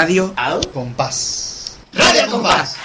Radio Al Compás. Radio al Compás.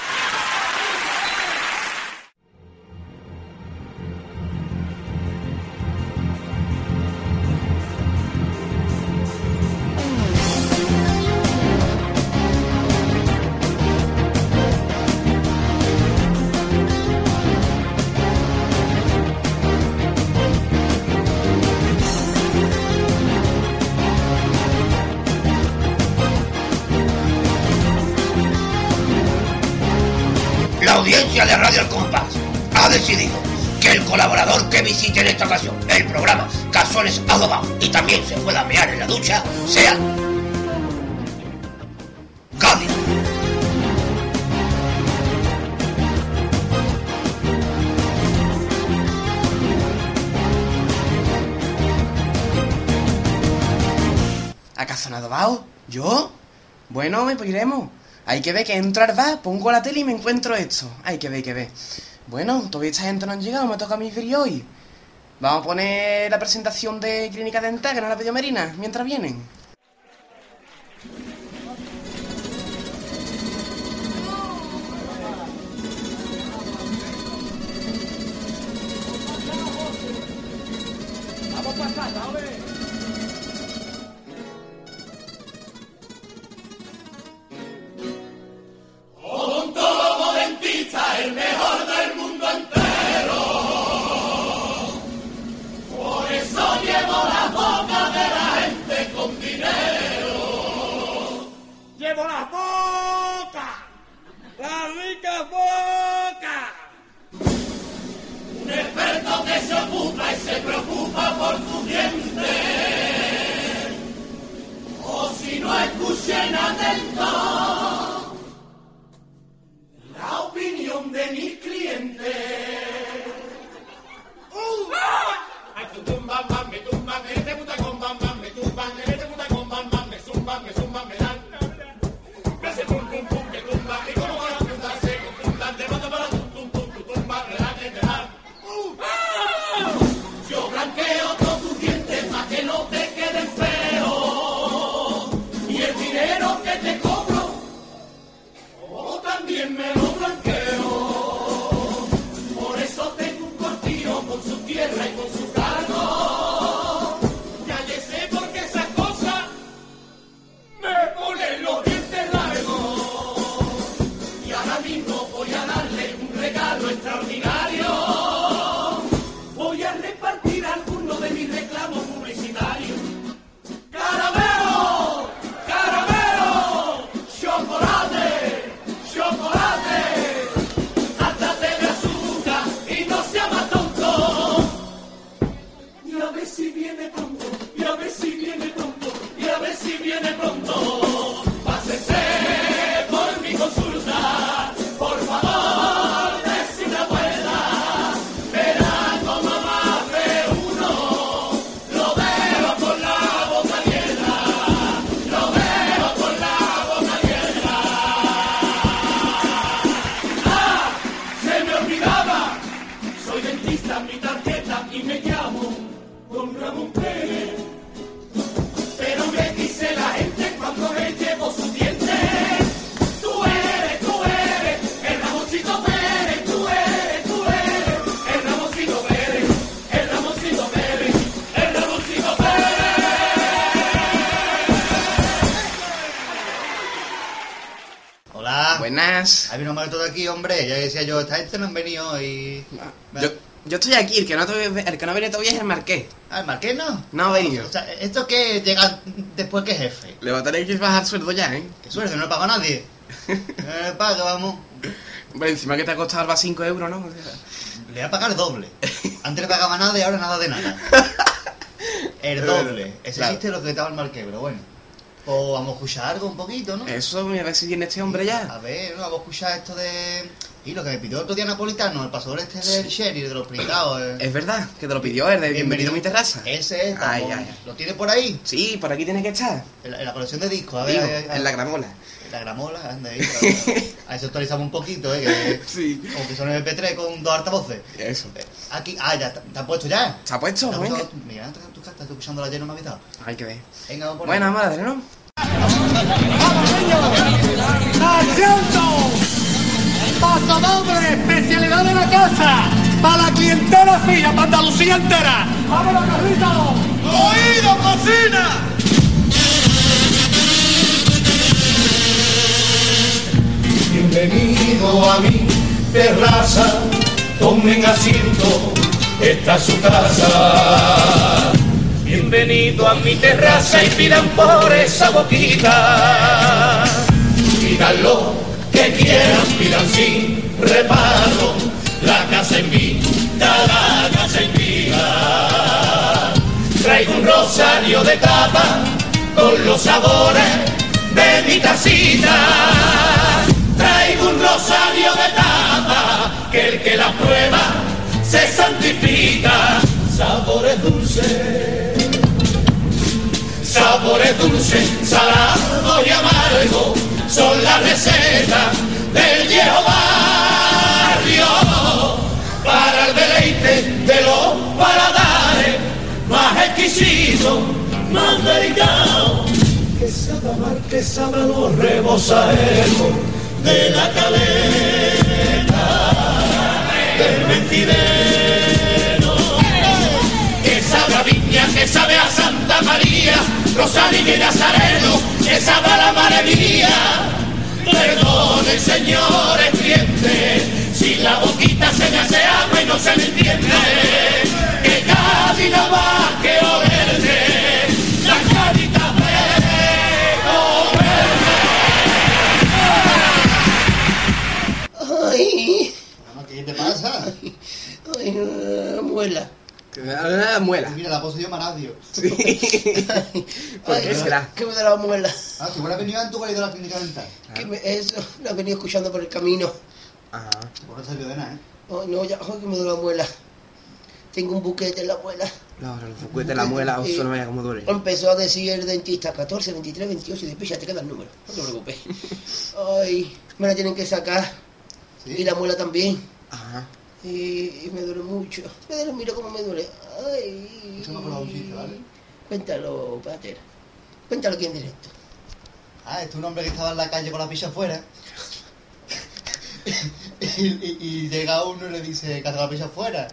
Me pues iremos. Hay que ver que entro al bar, pongo la tele y me encuentro esto. Hay que ver, hay que ver. Bueno, todavía esta gente no han llegado, me toca a mí ver hoy. Vamos a poner la presentación de Clínica Dental, que no la pidió Merina, mientras vienen. Tu tumba, mam, me tumba, me te puta con bam, bam, me tumba, me te puta con bam, bam, me zumba, me zumba, me dan. Me yo, esta gente no han venido y... Yo, yo estoy aquí, el que no, el que no viene todavía es el Marqués. Ah, ¿el Marqués no? No ha venido. O sea, ¿esto que llega después que jefe? Le va a tener que bajar sueldo ya, ¿eh? Qué suerte, no le pago a nadie. No le pago, vamos. Bueno, encima que te ha costado va 5 euros, ¿no? Le voy a pagar doble. Antes le pagaba nada y ahora nada de nada. El doble. Ese Claro. existe lo que estaba el Marqués, pero bueno. O vamos a escuchar algo un poquito, ¿no? Eso, a ver si viene este hombre ya. A ver, ¿no? vamos a escuchar esto de... Y lo que me pidió otro día Napolitano, el pasador este del Sherry, de los pringados. eh. Es verdad, que te lo pidió el de Bienvenido a mi terraza. Ese es, Ay, ay, ay. ¿Lo tiene por ahí? Sí, por aquí tiene que estar. En la, en la colección de discos, a ver. Digo, a ver, a ver. en la gramola. La gramola, anda ahí. pero- A ver si actualizamos un poquito, ¿eh? Que, Sí. Como que son MP3 con dos altavoces. Eso. Eh, Aquí, ah, ya, ¿te han puesto ya? ¿Se ha puesto? ¿Te puesto- Mira, tu casa, estoy escuchando la llena, no me ha avisado. Hay que ver. Venga, vamos a Buena madre, ¿no? ¡Vamos, niños! ¡Asiento! ¡Paso doble! ¡Especialidad de la casa! ¡Para la clientela fina! ¡Para Andalucía entera! ¡Vámonos, Carlitos! ¡Oído, cocina! Bienvenido a mi terraza, tomen asiento, esta es su casa. Bienvenido a mi terraza y pidan por esa boquita. Pidan lo que quieran, pidan sin reparo. La casa invita, la casa invita. Traigo un rosario de tapa con los sabores de mi casita. Traigo un rosario de tapa que el que la prueba se santifica. Sabores dulces, sabores dulces, salado y amargo son las recetas del viejo barrio. Para el deleite de los paladares más exquisitos, más delicados que sabe amar, que sabe los rebosaderos de la caleta del mentidero que que sabe a Santa María Rosario y Nazareno que sabe a la madre mía Perdone señores clientes si la boquita se me hace agua y no se me entiende. Que Cádiz no va que olerte la carita de Ay, Mamá, ¿Qué te pasa? ay, eh, Que da una muela. Mira, la poseyó Maradio. Sí. ¿Por Ay, qué será? ¿Qué me da la muela? Ah, si hubiera venido antes, hubiera ido a la clínica dental. ¿Qué me- eso, lo he venido escuchando por el camino. Ajá. Por no salió de nada, ¿eh? Ay, no, ya, ay, que me duele la muela. Tengo un buquete en la muela. No, no, el juguete, la muela, o solo vaya como duele. Empezó a decir el dentista 14, 23, 28 y después ya te queda el número. No te preocupes. Ay, me la tienen que sacar. Sí. Y la muela también. Ajá. Y, y me duele mucho. Me duele, mira cómo me duele. Ay. Eso me acuerdo de un chiste, ¿vale? Cuéntalo, Pater. Cuéntalo aquí en directo. Ah, este es un hombre que estaba en la calle con la picha afuera. y, y- y llega uno y le dice, hace la picha afuera.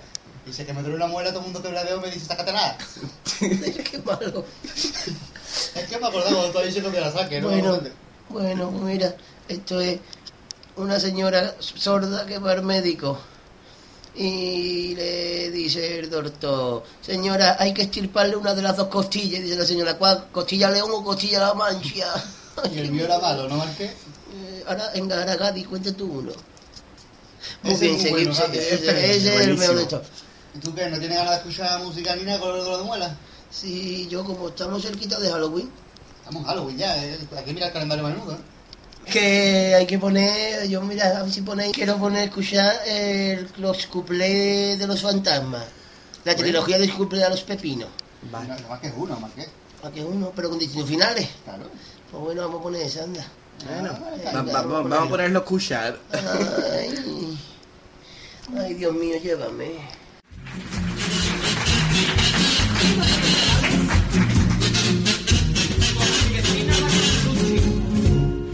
Dice que me duele una muela, todo el mundo que la veo me dice, sácate nada. Qué malo. Es que me acordaba cuando tú has dicho que me la saque, ¿no? Bueno, bueno, mira, esto es una señora sorda que va al médico y le dice el doctor, señora, hay que estirparle una de las dos costillas. Y dice la señora, ¿cuál? ¿Costilla león o costilla la mancha? Y el mío era malo, ¿no, Marqués? Eh, Ahora, en Garagadi, cuenta tú uno. Muy Ese bien, es bueno, ese, es el mejor de. ¿Y tú qué? ¿No tienes ganas de escuchar música ni nada con dolor de muela? Sí, yo como estamos cerquita de Halloween, Estamos en Halloween ya, ¿eh? hay que mirar el calendario menudo, ¿eh? Que hay que poner, yo mira, a ver si ponéis, quiero poner, escuchar el, los cuplés de los fantasmas, la trilogía de los cuplés de los pepinos, Vale. No, más que uno, Marqués. a que uno, pero con distintos finales. Claro. Pues bueno, vamos a poner esa, anda. Bueno, Ah, va- va- va- vamos a ponerlo a escuchar. Ay, ay, Dios mío, llévame.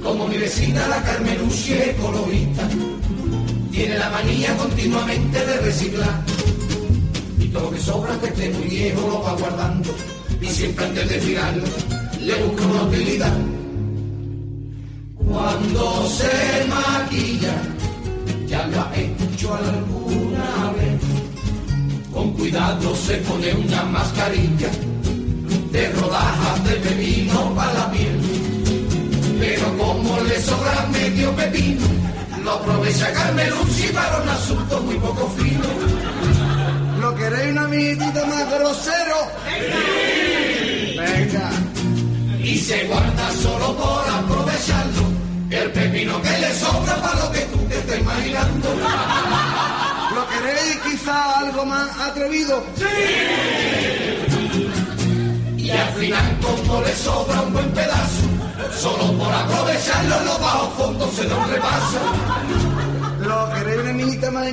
Como mi vecina la Carmenucci ecologista, tiene la manía continuamente de reciclar. Y todo lo que sobra que esté muy viejo lo va guardando. Y siempre antes de tirarlo le busca una utilidad. Cuando se maquilla, ya lo ha hecho alguna vez. Con cuidado se pone una mascarilla de rodajas de pepino para la piel. Pero como le sobra medio pepino, lo aprovecha Carmelucci para un asunto muy poco fino. ¿No queréis una amiguita más grosero? Venga. Y se guarda solo por aprovecharlo, el pepino que le sobra para lo que tú te estés imaginando. ¿Lo queréis quizá algo más atrevido? Y al final como le sobra un buen pedazo, solo por aprovecharlo los bajos fondos se da un repaso. ¿Lo queréis una amiguita más?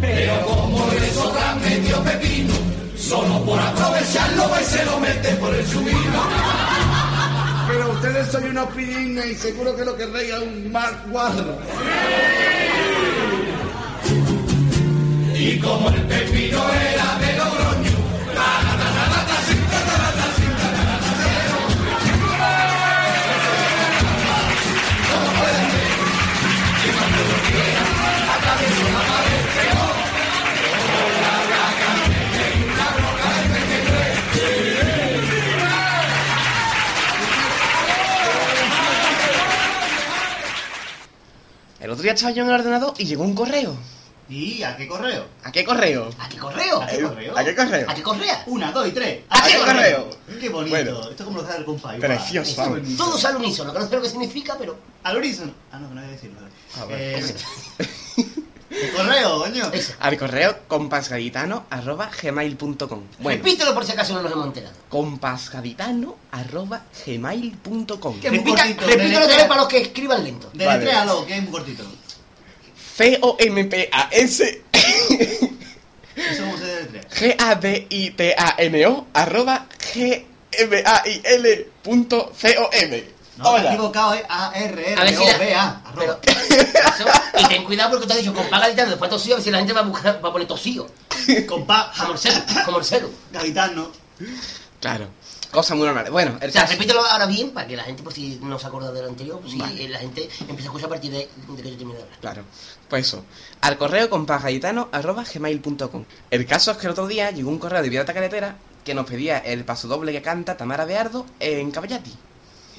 Pero como le sobra medio pepino, solo por aprovecharlo y se lo mete por el chumino. Pero ustedes son unos pidines y seguro que lo que rey es un mal cuadro. Y como el pepino era de Logroño, El otro día estaba yo en el ordenador y llegó un correo. ¿Y a qué correo? ¿A qué correo? ¿A qué correo? ¿A qué correo? ¿A qué correo? ¿A qué correa? Una, dos y tres. ¿A qué correo? Qué bonito. Bueno. Esto es como lo que el compa. Precioso. Todos al unísono, que no sé lo que significa, pero Al unísono. Ah, no, que no voy a decirlo. Ah, bueno. Eh, el correo, coño. Al correo compasgaditano.gmail.com Bueno, Repítelo por si acaso no nos hemos enterado. compasgaditano.gmail.com Que muy Repita, cortito, repítelo deletrea. otra vez para los que escriban lento. Deletréalo, que es muy cortito. C-O-M-P-A-S Eso cómo se deletrea. G-A-D-I-T-A-N-O arroba G-M-A-I-L punto C-O-M No, has Hola equivocado, es A-R-R-O-B-A. A si la- arroba. Pero, eso, y ten cuidado porque te has dicho con paga gitano, después tosío, a ver si la gente va a, buscar, va a poner tosío. Compa, Como el cero, gaditano. Claro, cosa muy normal Bueno, el O sea, caso- repítelo ahora bien para que la gente, por si no se acuerda del anterior, pues si Vale. eh, la gente empieza a escuchar a partir de, de que yo termine de hablar. Claro, pues eso. Al correo compasgaditano.gmail.com El caso es que el otro día llegó un correo de Violeta Caretera que nos pedía el paso doble que canta Tamara Beardo en Caballati.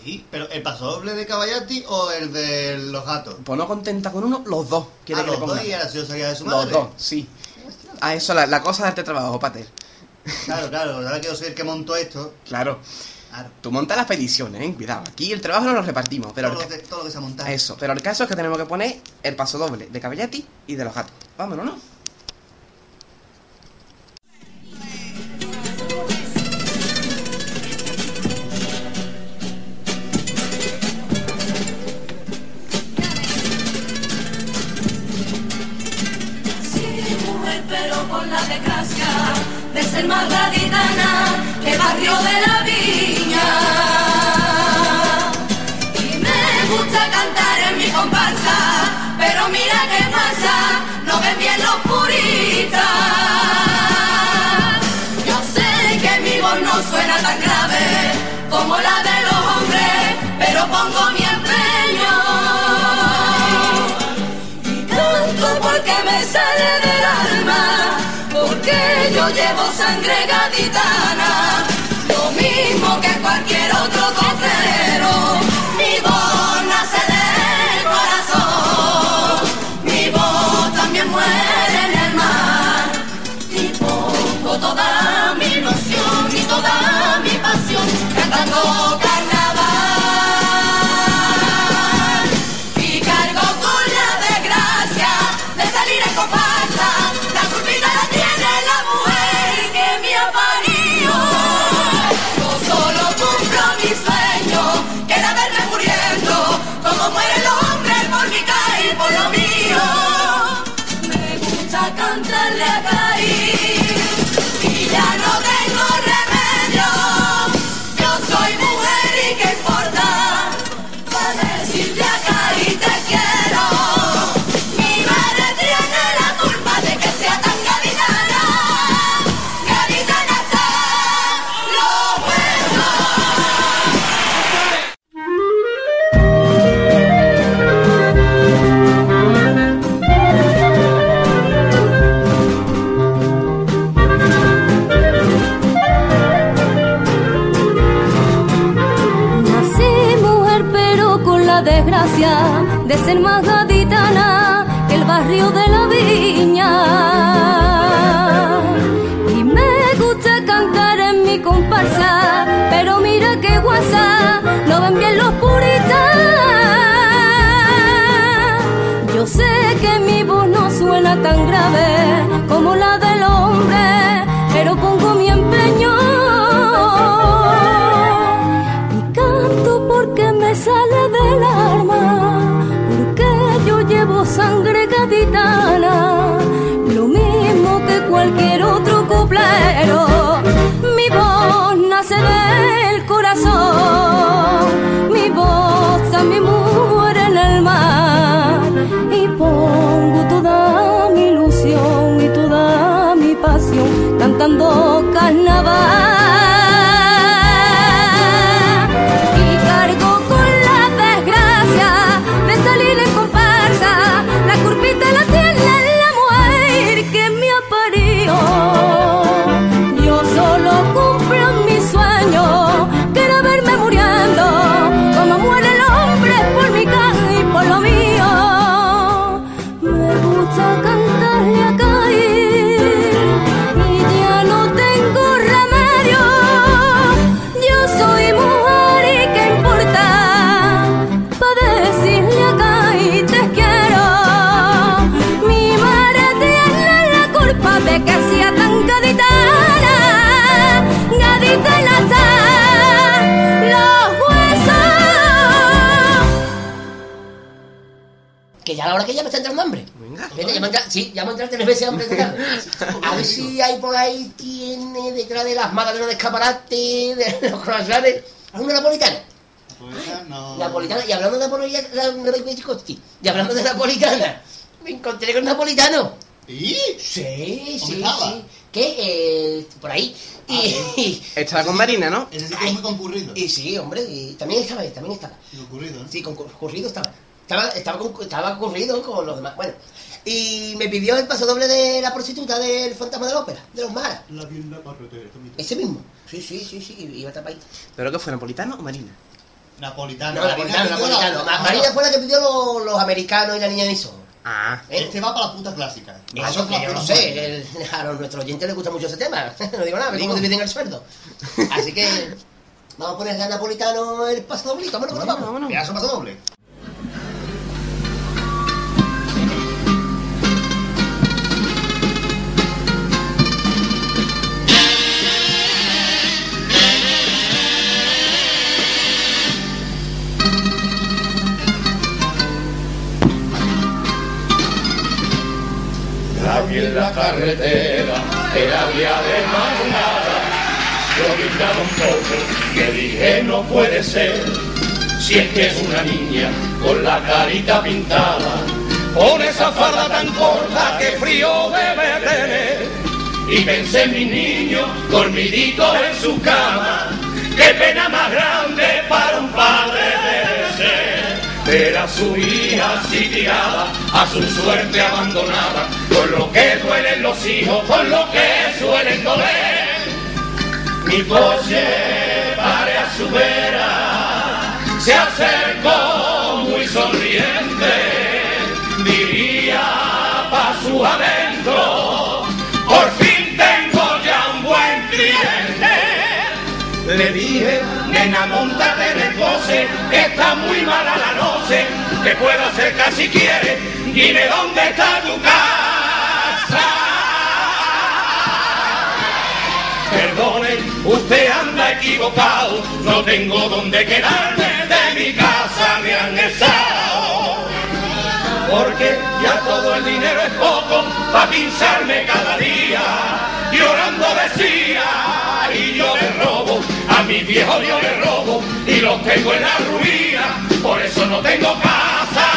Sí, pero ¿el paso doble de Caballati o el de los gatos? Pues no contenta con uno, los dos. Quiere Ah, que le los dos ponga. y salía de su madre. Los dos, sí. Ah, eso, la, la cosa de este trabajo, Pater. Claro, claro, ahora que yo soy el que montó esto. Claro. Claro. Tú montas las peticiones, eh. Cuidado. Aquí el trabajo no lo repartimos, pero. todo, lo que, todo lo que se ha montado. Eso, pero el caso es que tenemos que poner el paso doble de Caballati y de los gatos. Vámonos, ¿no? Con la desgracia de ser más gaditana que barrio de la viña. Y me gusta cantar en mi comparsa, pero mira qué pasa, no ven bien los puristas. Llevo sangre gaditana, sangre gaditana, Venga. Fíjate, ya me entra- sí, ya me entra tres veces hambre esta tarde. A ver si hay por ahí, tiene detrás de las magdalenas de escaparate, de los croissants, alguna napolitana. Napolitana, no. Napolitana, y hablando de napolitana, y hablando de napolitana, me encontré con napolitano. ¿Y? Sí, ¿Dónde sí, estaba? sí. Que, eh, por ahí. Y, Estaba con Marina, ¿no? Ese sitio es muy concurrido. y sí, hombre, y también estaba ahí, también estaba. Concurrido, ¿no? Sí, concurrido estaba. Estaba, estaba, con- estaba concurrido con los demás. Bueno, y me pidió el paso doble de la prostituta del fantasma de la ópera, de los maras. La bien la carretera. Ese mismo. Sí, sí, sí, sí, iba a tapar ahí. ¿Pero qué fue, napolitano o Marina? Napolitano. No, Marina napolitano, napolitano. Ma- Marina fue la que pidió los, los americanos y la niña de Iso. Ah, ¿Eh? Este va para la puta clásica. Eso que yo no sé, el- a los- nuestros oyentes les gusta mucho ese tema. No digo nada, cómo dividen el sueldo. Así que vamos a ponerle a Napolitano el paso doblito, vámonos, vámonos. Pedazo paso doble. La vi en la carretera, era día de madrugada. Yo gritaba un poco, que dije no puede ser. Si es que es una niña con la carita pintada, con esa farda tan corta que frío debe tener. Y pensé en mi niño dormidito en su cama, qué pena más grande para un padre ser. Ver a su hija así tirada, a su suerte abandonada, con lo que duelen los hijos, con lo que suelen doler. Mi coche pare a su vera, se acercó muy sonriente, diría pa' su adentro, por fin tengo ya un buen cliente. Le dije, nena, montate está muy mala la noche, que puedo acercar si quieres, dime dónde está tu casa. Perdone, usted anda equivocado, no tengo dónde quedarme, de mi casa me han echado. Porque ya todo el dinero es poco para pincharme cada día. Llorando decía, robo, a mi viejo yo le robo, y los tengo en la ruina, por eso no tengo casa.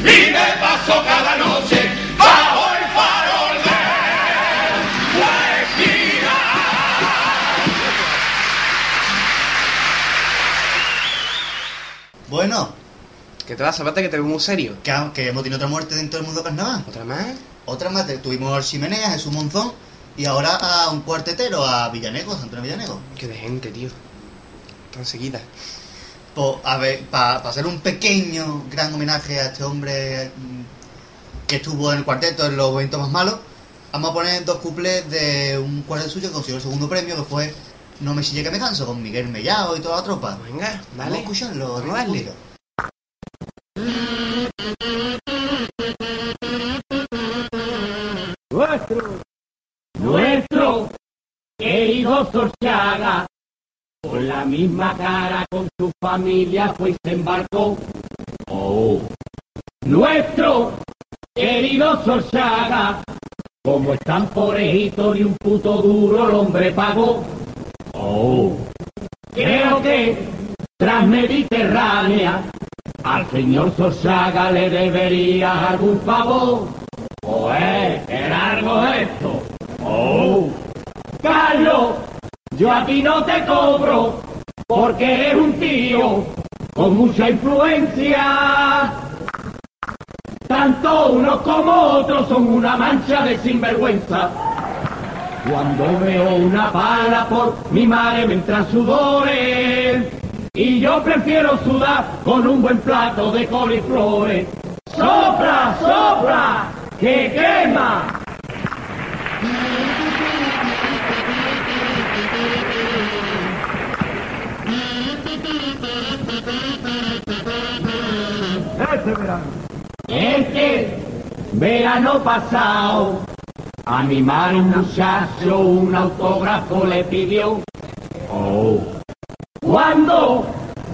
Y me paso cada noche bajo el farol de la esquina. Bueno, ¿qué te pasa? Aparte que te veo muy serio. que, que hemos tenido otra muerte dentro del mundo carnaval. ¿Otra más? Otra más, tuvimos a Chimenea, Jesús Monzón y ahora a un cuartetero, a Villanego, Antonio Villanego. Qué de gente, tío. Tan seguida. Pues, a ver, para hacer un pequeño, gran homenaje a este hombre mm, que estuvo en el cuarteto en los momentos más malos, vamos a poner dos cuplés de un cuarteto suyo que consiguió el segundo premio, que fue No me sigue que me canso, con Miguel Mellao y toda la tropa. Venga, Vamos a escucharlo, Vamos a darle. Rico. nuestro, nuestro querido Sorchaga, con la misma cara con su familia pues se embarcó. Oh, nuestro querido Sorchaga, como están porejitos y un puto duro el hombre pagó. Oh, creo que tras Mediterránea al señor Sorchaga le debería algún favor. Pues, qué largo es esto. Oh, Carlos, yo a ti no te cobro porque eres un tío con mucha influencia. Tanto unos como otros son una mancha de sinvergüenza. Cuando veo una pala por mi madre me entran sudores. Y yo prefiero sudar con un buen plato de coliflores. ¡Sopla, sopla! ¡Que quema! Este verano. Verano pasado, a mi un muchacho un autógrafo le pidió. Oh. Cuando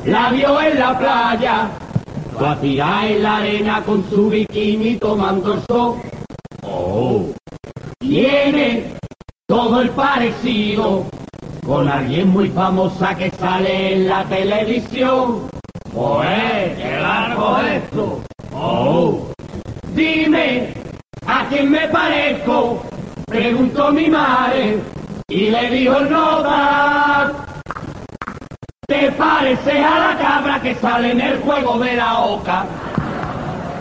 la vio en la playa, Va a tirar en la arena con su bikini tomando el sol. Oh, tiene todo el parecido con alguien muy famosa que sale en la televisión. Pues, qué largo esto. Oh, dime, ¿a quién me parezco? Preguntó mi madre y le dijo nota. Te pareces a la cabra que sale en el juego de la oca.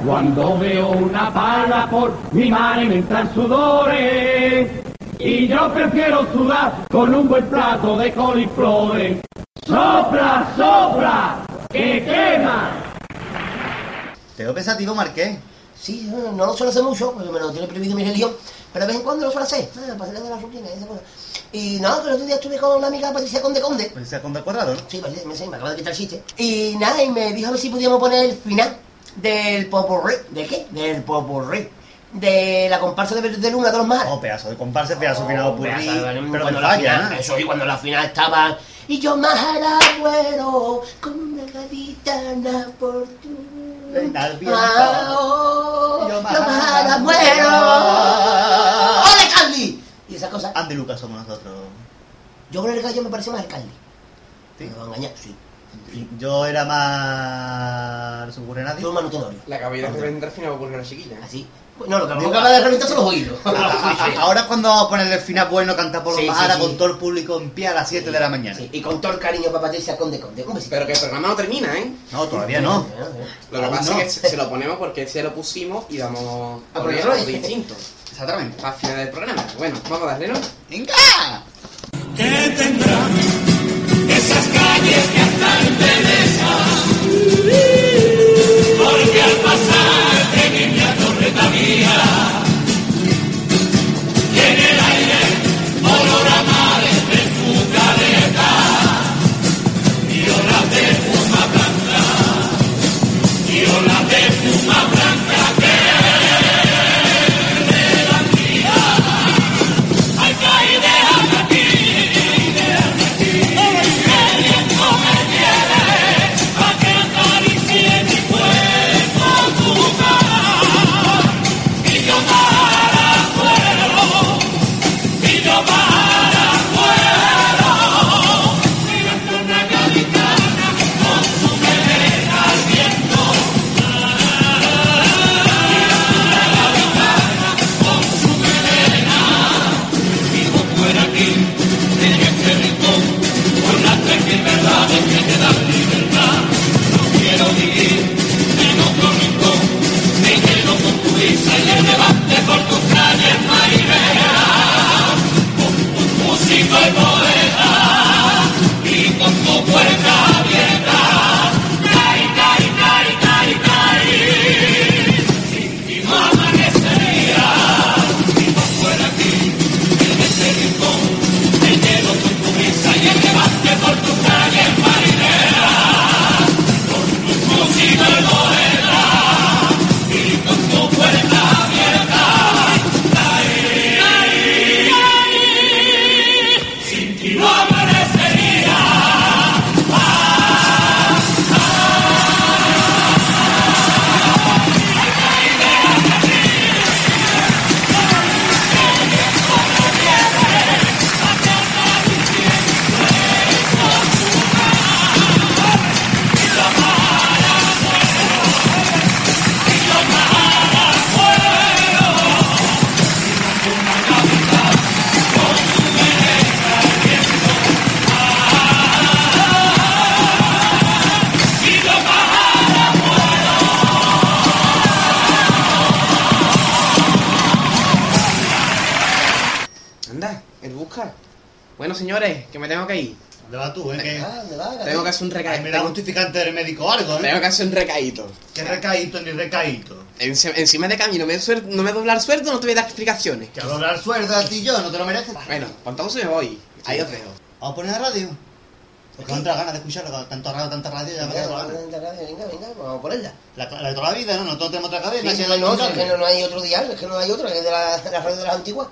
Cuando veo una parra por mi madre me entran sudores. Y yo prefiero sudar con un buen plato de coliflores. ¡Sopla, sopla! ¡Que quema! Te veo pensativo, Marqués. Sí, no, no lo suelo hacer mucho, porque me lo tiene prohibido mi religión, pero de vez en cuando lo suelo hacer, ah, para salir de la rutina y esas cosas. Y nada, que el otro día estuve con la amiga Patricia Conde Conde. Patricia Conde Cuadrado, ¿no? Sí, Patricia, me, sé, me acaba de quitar el chiste. Y nada, y me dijo a ver si podíamos poner el final del popurrí. ¿De qué? Del popurrí. De la comparsa de, de Luna de los Mares. Oh, pedazo de comparsa, pedazo final purrí. Pedazo de- Pero cuando la falla, final, ¿eh? Eso, y cuando la final estaba. Y yo más al agüero, con una gaditana por tu. Ah, oh, Yo más agüero. ¡Ole, Carly! Y esas cosas. Andy Lucas somos nosotros. Yo con el gallo me parece más el Carly. ¿Sí? Me va a engañar, sí. Yo era más... No se me ocurre nadie. Yo Manu Tenorio. La cabida que vendrá al final va a ocurrir una chiquilla. Así. No, lo que me acaba de reventar son los oídos. Ahora es cuando vamos a ponerle el final bueno, cantar por los Sí, sí, Majara sí. con todo el público en pie a las 7 de la mañana. Sí, y con todo el cariño para Patricia Conde Conde. Un besito. Pero que el programa no termina, ¿eh? No, todavía no. Lo que Aún pasa no. es que se lo ponemos porque se lo pusimos y damos Ah, a porque otro no. distinto. Exactamente. Al final del programa. Bueno, vamos a darle, ¿no? ¡Venga! que tendrá esas calles que hasta embelezan. Porque al Yeah. Tengo. ¿Dónde vas tú, eh? Ah, ¿dónde va, Tengo que hacer un Ay, recaído. me da justificante del médico o algo, Tengo ¿eh? que hacer un recaído. ¿Qué recaíto ni recaíto? Enci- Encima de camino, me suer- no me doblar sueldo, no te voy a dar explicaciones. Que a doblar sueldo a ti y yo, ¿no te lo mereces? Bueno, pues entonces me voy. Ahí os dejo. ¿Vamos a poner la radio? Porque no te da ganas de escucharlo, con tanto radio, tanta radio, ya me Venga, quedo venga, venga, vamos a ponerla. la, la de toda la vida, ¿no? Nosotros tenemos otra cadena. Sí, no es que no, no hay otro diario, es que no hay otro, es de la, de la radio de las antiguas.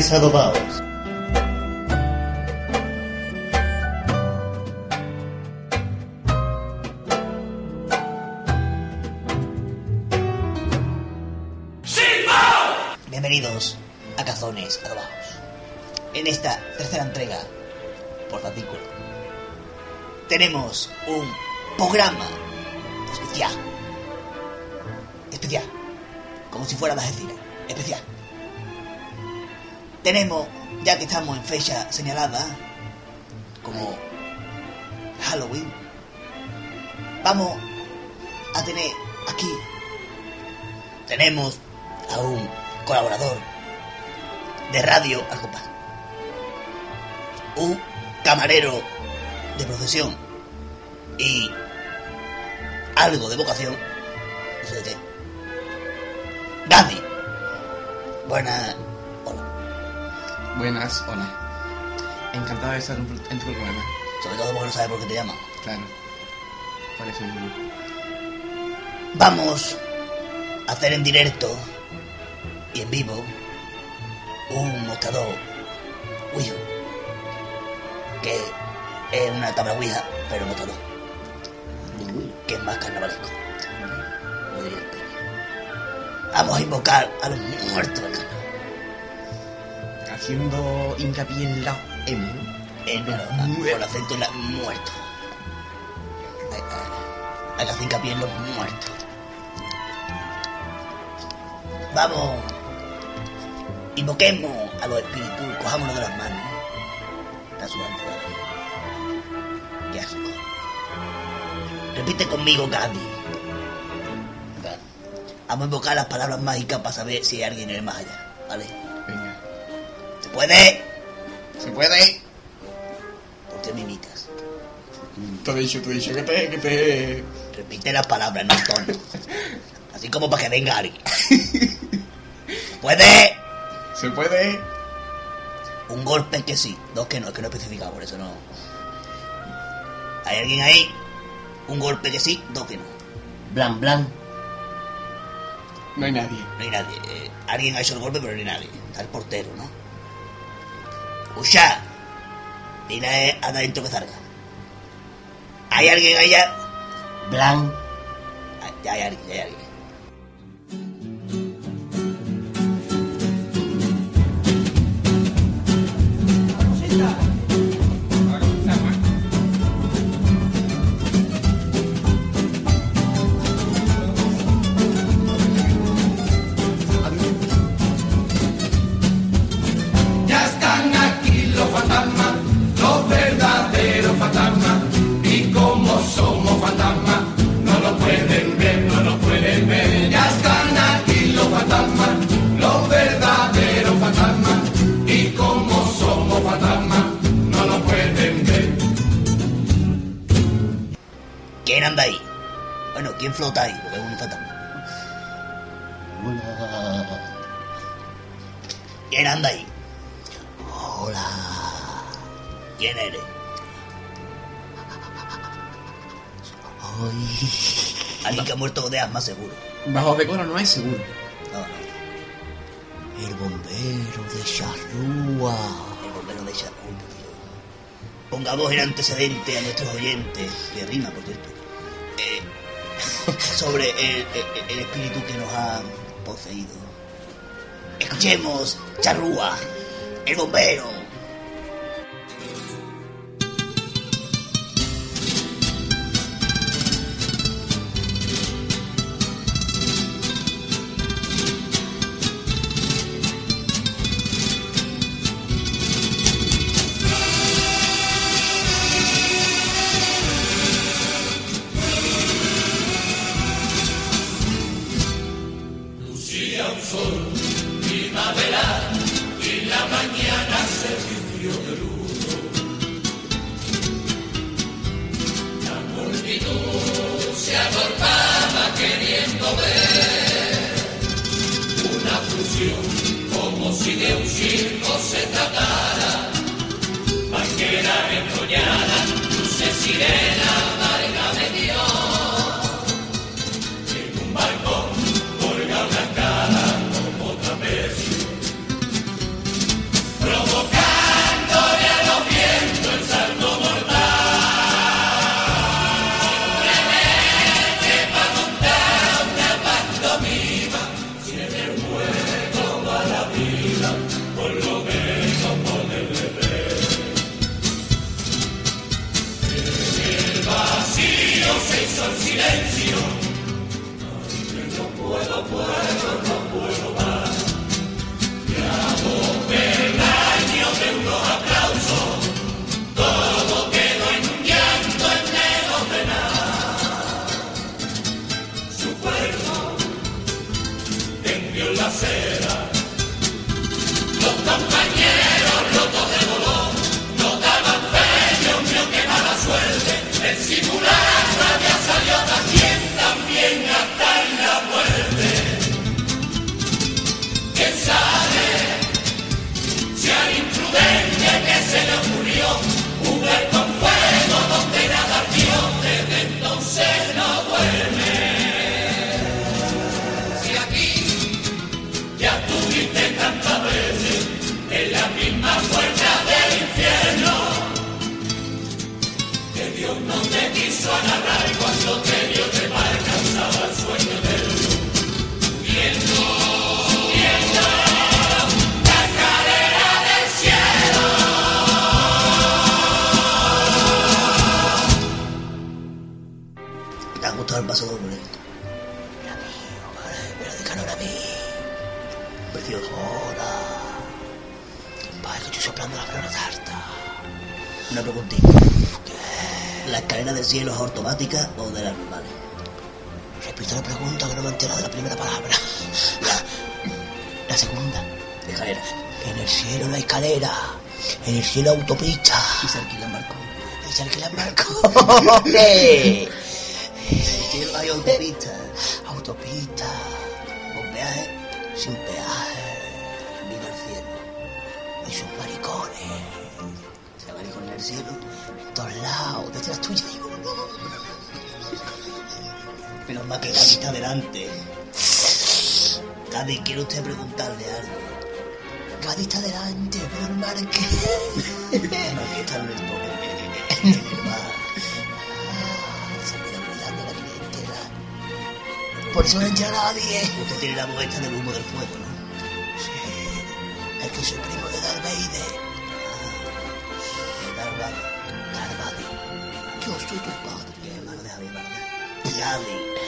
Adobados. Bienvenidos a Cazones Adobados. En esta tercera entrega, por fascículo, tenemos un programa especial. Especial. Como si fuera de cine. Especial. Tenemos, ya que estamos en fecha señalada, como Halloween, vamos a tener aquí, tenemos a un colaborador de radio al compás. Un camarero de profesión y algo de vocación. No sé de qué. Gandhi. Buena. Buenas, hola. Encantado de estar en tu en tu programa. Sobre todo porque no sabes por qué te llaman. Claro. Por eso mismo. Vamos a hacer en directo y en vivo un mostrador Ouija. Que es una tabla Ouija, pero mostrador. Que es más carnavalesco. Vamos a invocar a los muertos del carnaval. Haciendo hincapié en la M. Eh, no, no, con acento en la muerto. Hay, hay- hay que hacer hincapié en los muertos. Vamos. Invoquemos a los espíritus, cojámonos de las manos. Está sudando. Qué asco. Repite conmigo, Gandhi. Vamos a invocar las palabras mágicas para saber si hay alguien en el más allá. ¿Vale? Venga. ¿Se puede? ¿Se puede? ¿Por qué me imitas? Te he dicho, te he dicho que te... Que te... Repite las palabras, no el tono. Así como para que venga alguien. ¿Puede? ¿Se puede? Un golpe que sí, dos que no, es que no he especificado, por eso no. ¿Hay alguien ahí? Un golpe que sí, dos que no. Blan, blan. No hay nadie. No hay nadie. Eh, alguien ha hecho el golpe, pero no hay nadie. Está el portero, ¿no? Usha, dile a adentro que salga. ¿Hay alguien allá? Blan. Ah, Ya hay alguien, ya hay alguien. Bajo decoro no hay seguro. No, no. El bombero de Charrúa. El bombero de Chacú, Pongamos en antecedente a nuestros oyentes, que rima, por cierto, eh, sobre el, el- el espíritu que nos ha poseído. Escuchemos, Charrúa, el bombero. Escalera del cielo es automática o de las normales? Repito la pregunta que no me he enterado de la primera palabra. La, la segunda. Escalera. En el cielo hay escalera. En el cielo autopista. Y se alquilan barcos. Y se alquilan barcos. Mal que está delante. Gaby, quiere usted preguntarle algo. Gaby está delante, pero el marque. El marque está en el toque. Se queda cuidando a la clientela. Por eso no entra nadie. Usted tiene la muestra del humo del fuego, ¿no? Sí. Es que soy primo de Darth Vader. Ah, Darth Vader. Darth Vader. Yo soy tu padre. Hermano. Gaby,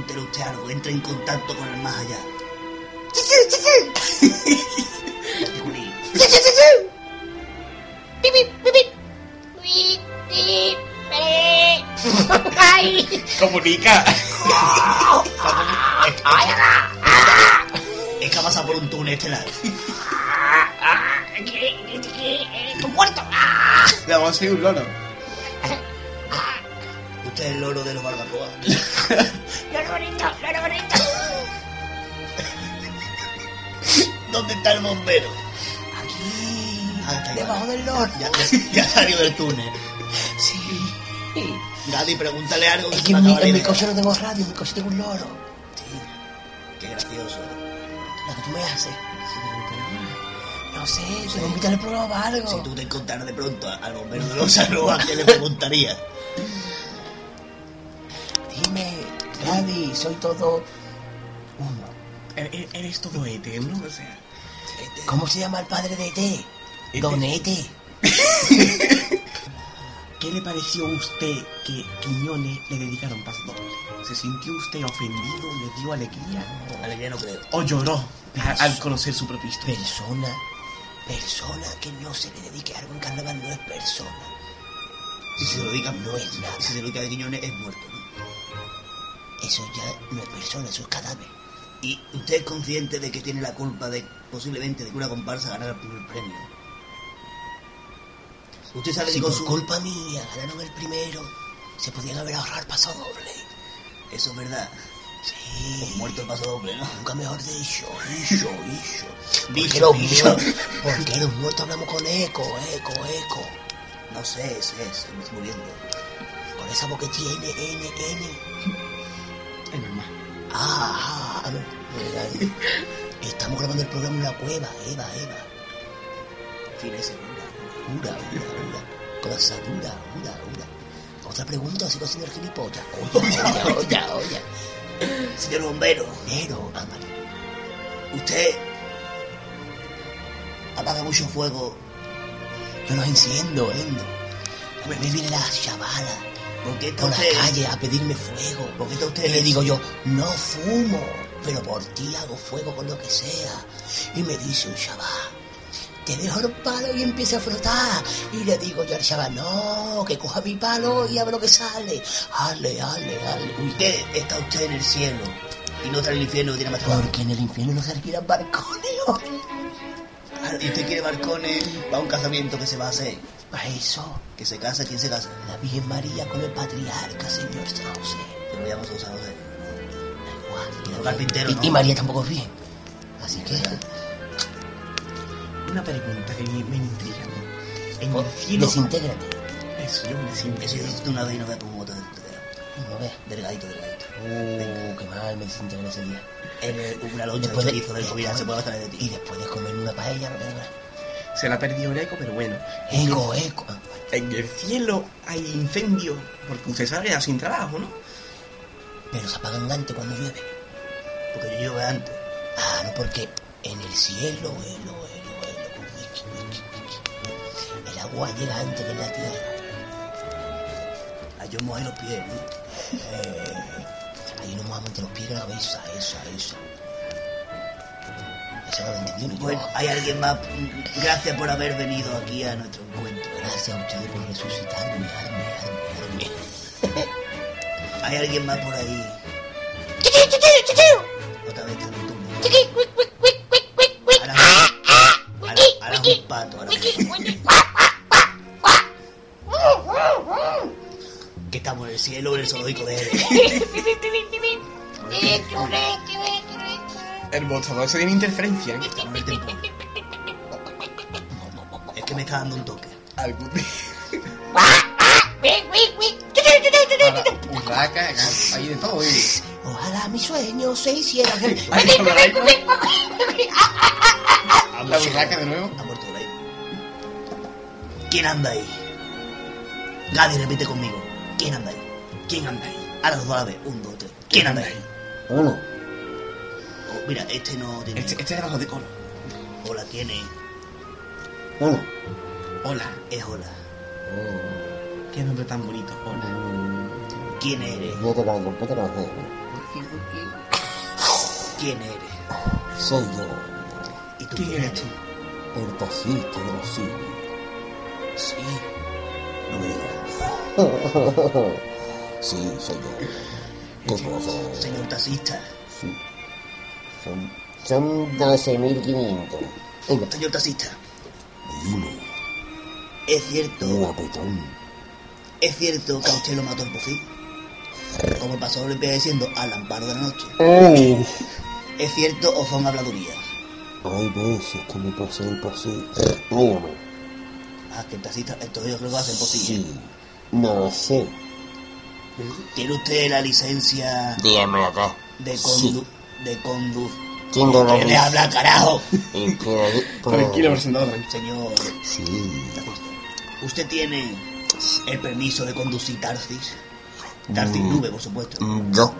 pregúntele usted algo. Entra en contacto con el más allá. Comunica. Es que ha pasado por un túnel estelar. ¡Tu muerto! Le vamos a seguir un loro. Usted es el loro de los barbacoas. ¡Loro bonito! ¡Loro bonito! ¿Dónde está el bombero? Aquí, Ah, debajo del loro. Ya, ya, salió del túnel. Sí. Gaby, pregúntale algo Es que en mi, en mi coche no tengo radio, en mi coche tengo un loro. Qué gracioso. Lo que tú me haces. No sé, tengo que invitar el programa algo. Si tú te encontraras de pronto al bombero de los Aroa, ¿qué le preguntarías? Gaby, soy todo uno. E- e- Eres todo eterno, o sea. ¿Cómo se llama el padre de E ET? Don ET. ¿Qué le pareció a usted que Quiñones le dedicaron doble? ¿Se sintió usted ofendido? ¿Le dio alegría? Alegría no creo. ¿O lloró al conocer su propia historia? Persona, persona que no se le dedique algo en carnaval no es persona. Si se lo dedica, No es nada. Si se lo dedica a Quiñones, es muerto. Eso ya no es persona, eso es cadáver. ¿Y usted es consciente de que tiene la culpa de, posiblemente, de que una comparsa ganara el primer premio? Usted sabe Si que con por su... culpa mía ganaron el primero, se podían haber ahorrado el paso doble. Eso es verdad. Sí. Pues muerto el paso doble, ¿no? Nunca mejor dicho, dicho, dicho. Porque los, muertos, porque los muertos hablamos con eco, eco, eco. No sé, sé, se me está muriendo. Con esa que tiene, N, N. Normal. Ah, ah. Estamos grabando el programa en una cueva, Eva, Eva. Fin ese, Ura, ura, ura. Cosa dura, ura, ura. Otra pregunta, sigo haciendo el gilipollas. Oye, oye, oye. Señor bombero, Pero, ándale. usted apaga mucho fuego. Yo los enciendo, Endo. A mí me viene la chavala ¿Por qué está por la usted? calle a pedirme fuego. ¿Por qué está usted Y le digo yo, no fumo, pero por ti hago fuego con lo que sea. Y me dice un chaval, te dejo el palo y empieza a frotar. Y le digo yo al chaval, no, que coja mi palo y a ver lo que sale. Ale, ale, ale. Uy, ¿Por qué está usted en el cielo y no está en el infierno tiene más trabajo? porque en el infierno no se alquilan. Ah, ¿Y usted quiere balcones para un casamiento que se va a hacer? A eso, ¿Que se casa? ¿Quién se casa? la Virgen María con el patriarca, señor San José. Yo lo llamo San José. Igual, Los carpinteros, y, ¿no? y María tampoco es bien. Así que, Una pregunta que me, me intriga. En oh, el cielo... desintégrate. Eso, yo me Eso desintegro. hiciste una vez y no me pongo un moto de, de, ves. delgadito, delgadito. Uh, qué mal me desintegré ese día. En el- una loncha Después de de- chorizo del COVID se puede gastar de Y ti. después de comer una paella, no. Se la ha perdido el eco, pero bueno. En el- Eco, eco. Ah, En el cielo hay incendios, porque usted sabe sin trabajo, ¿no? Pero se apagan antes cuando llueve. Porque yo llueve antes. Ah, no, porque en el cielo, elo, elo, elo, wiki, wiki, wiki. El agua llega antes que en la tierra. A yo mojé los pies, ¿no? Eh, ahí nos mojamos entre los pies y la cabeza, esa, esa. Eso no lo entendió ni yo. Bueno, hay alguien más. Gracias por haber venido aquí a nuestro encuentro. Gracias a ustedes por resucitarme, arme, arme, arme. Hay alguien más por ahí. Otra vez está en el túnel. Ahora, ahora, ahora es un pato. Ahora que estamos en el cielo, en el zoológico de Ede. El botador se tiene interferencia, ¿eh? Estamos en el templo. Es que me está dando un toque. Algún Urraca, hay de todo, ¿eh? Ojalá mi sueño se hiciera. La urraca de nuevo. Ha muerto Dave. ¿Quién anda ahí? Gadi, repite conmigo. ¿Quién anda ahí? ¿Quién anda ahí? A las dos a la vez. Un, dos, tres. ¿Quién anda ahí? Uno. Oh, mira, este no tiene. Este, este es debajo de colo. Hola, ¿quién es? Uno. Hola. Es hola. Qué nombre tan bonito. Hola. ¿Quién eres? Yo te completo no sé. ¿Quién eres? Soy yo, ¿Y tú ¿Quién eres tú? el taxista de los siglos. Sí. No me digas. Sí, soy yo. ¿Qué pasa? Señor taxista. Sí. Son, son 12.500. Venga, Señor taxista. dime, ¿Es cierto? guapetón. ¿Es cierto que a usted lo mató el pocín? Como el pasado le empieza diciendo al amparo de la noche. Ay, ¿Es cierto o son habladurías? hay veces que me pasé el pasillo. Mírame. Ah, que el taxista, que va a ser posible. Sí, no sé. ¿Tiene usted la licencia Dígame acá. de Sí. De condu... ¿Quién de la ¿Qué le habla, carajo? Que- Tranquilo, presentador, tranquilo. Señor Sí. ¿usted tiene el permiso de conducir taxis? Taxi Mm. nube, por supuesto. Yo.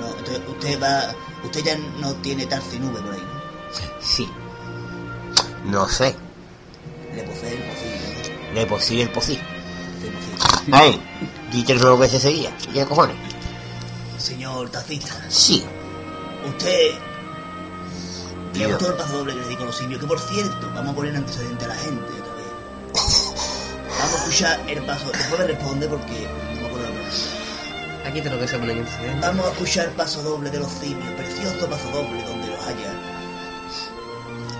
No, entonces usted va... Usted ya no tiene taxi nube por ahí, ¿no? Sí. No sé. Le posee el pocillo. Le posí el pocillo. Ay, dite dos veces seguía. ¿Qué cojones? Señor taxista, Sí. Usted... Le gustó el paso doble que le di con los simios, que por cierto, vamos a poner antecedente a la gente otra vez. Vamos a escuchar el paso... Después me responde porque no me acuerdo la. Aquí te lo que se pone. Vamos a escuchar el paso doble de los simios, precioso paso doble donde los haya.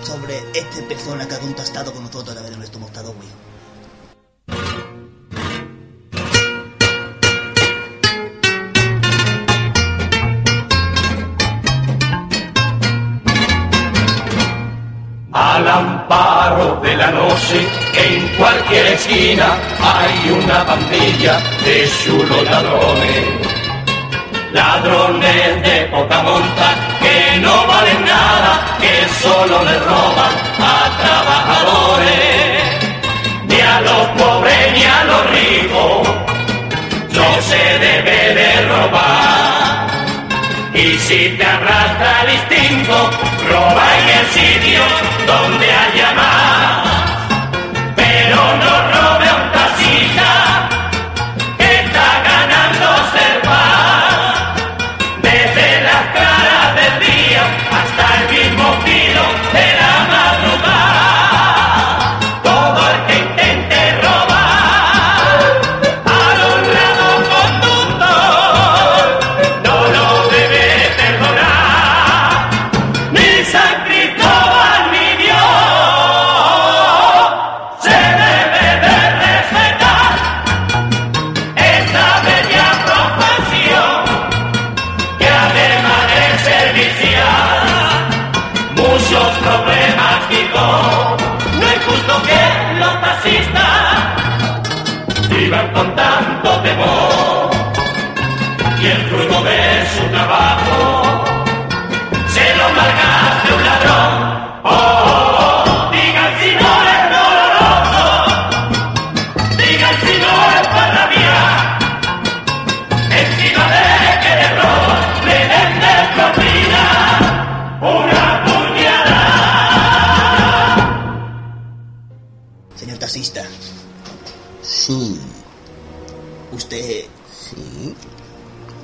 Sobre este persona que ha contactado con nosotros a través de nuestro mostrador Wii. Esquina hay una pandilla de chulos ladrones. Ladrones de poca monta que no valen nada, que solo le roban a trabajadores. Ni a los pobres ni a los ricos, no se debe de robar. Y si te arrastra el instinto, roba en el sitio donde haya más. Taxista, Sí, usted sí.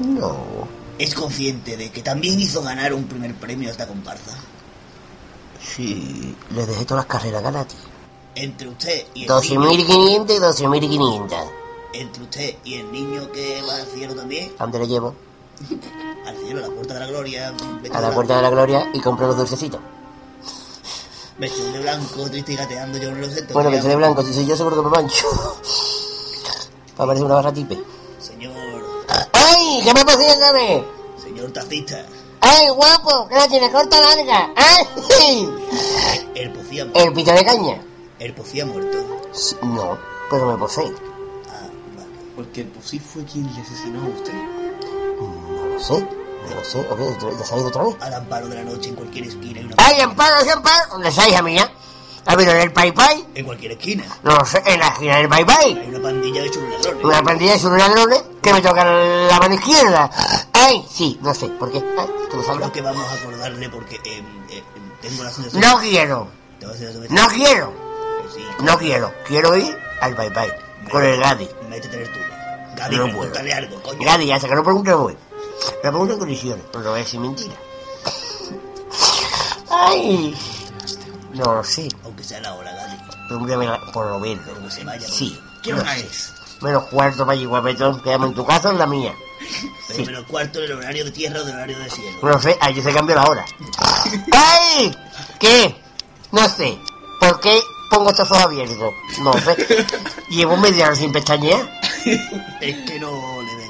No. es consciente de que también hizo ganar un primer premio a esta comparsa. Sí, le dejé todas las carreras gratis. Entre usted y el niño, 12.500 y 12.500. entre usted y el niño que va al cielo también, ¿A dónde le llevo? al cielo, a la puerta de la gloria, A la puerta de la gloria y compro los dulcecitos. Vestido de blanco, triste y gateando, yo no lo sé. Bueno, soy de blanco, si soy yo seguro que me mancho. Va parecer una barra tipe. Señor, ¡Ay! ¿Qué me pasa, dame? señor taxista, ¡Ay, guapo! ¡Que la tiene corta larga! ¡Ay! el pocí ha ¿El muerto. pito de caña? El pocí ha muerto. Sí, No, pero me posee. Ah, vale. Porque el Pusí fue quien le asesinó a usted. No lo sé, no lo sé. Oye, ¿ya has salido otra vez? Al amparo de la noche, en cualquier esquina, hay una... ¡Ay, amparo, sí, amparo! ¿Dónde está, hija mía? ¿Ha habido en el Pai Pai? En cualquier esquina. No lo sé, en la esquina del Pai Pai. Hay una pandilla de chulos ladrones. Una pandilla de sus ladrones que me toca la mano izquierda. ¡Ay! Sí, no sé, ¿por qué? Ay, ¿Tú lo sabes? Creo que vamos a acordarle porque eh, eh, tengo la sensación... No quiero, Tengo la sensación de- no quiero, sí, no quiero. Quiero ir al Pai Pai con el Gadi. Métete en el. Gaby, No pregúntale algo, coño. Gadi, hasta que no pregunte voy. Me pregunto en condiciones, pero no voy a decir mentira. ¡Ay! No lo sé. Aunque sea la hora, Gaby. Pregúntame por lo menos. Pero que se vaya. Sí. ¿Qué no hora sé. es? Menos cuarto para allí, guapetón. Quedamos en tu casa o en la mía. Pero Sí. menos cuarto del horario de tierra o del horario de cielo. No sé, allí se cambió la hora. ¡Ay! ¿Qué? No sé. ¿Por qué pongo estos ojos abiertos? No sé. Llevo media hora sin pestañear. Es que no le va-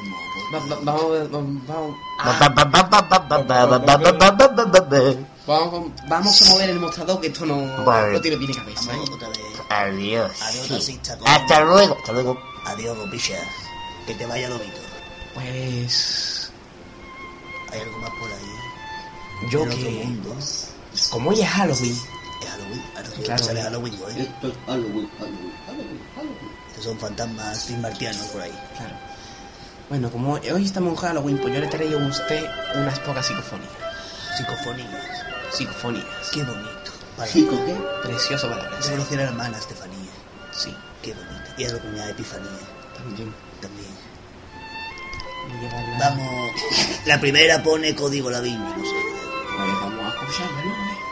Vamos, a mover el mostrador que esto no, tiene, cabeza. ¿eh? Adiós. Hasta luego. Hasta luego. Adiós, copilla. Que te vaya lobito. Pues. Hay algo más por ahí. Yo que. Como hoy es Halloween. Es Halloween. Esto es Halloween, Estos son fantasmas martianos por ahí. Claro. Bueno, como hoy estamos en Halloween, pues yo le traía a usted unas pocas psicofonías. Psicofonías. Psicofonías. Qué bonito. Para ¿Chico qué? Precioso para Yo pensar. conocí a la hermana Estefanía. Sí, Qué bonita. Y a la cuñada Epifanía también. también. Vamos. La primera pone código ladino, no sé. Pues vamos a escucharla, ¿no?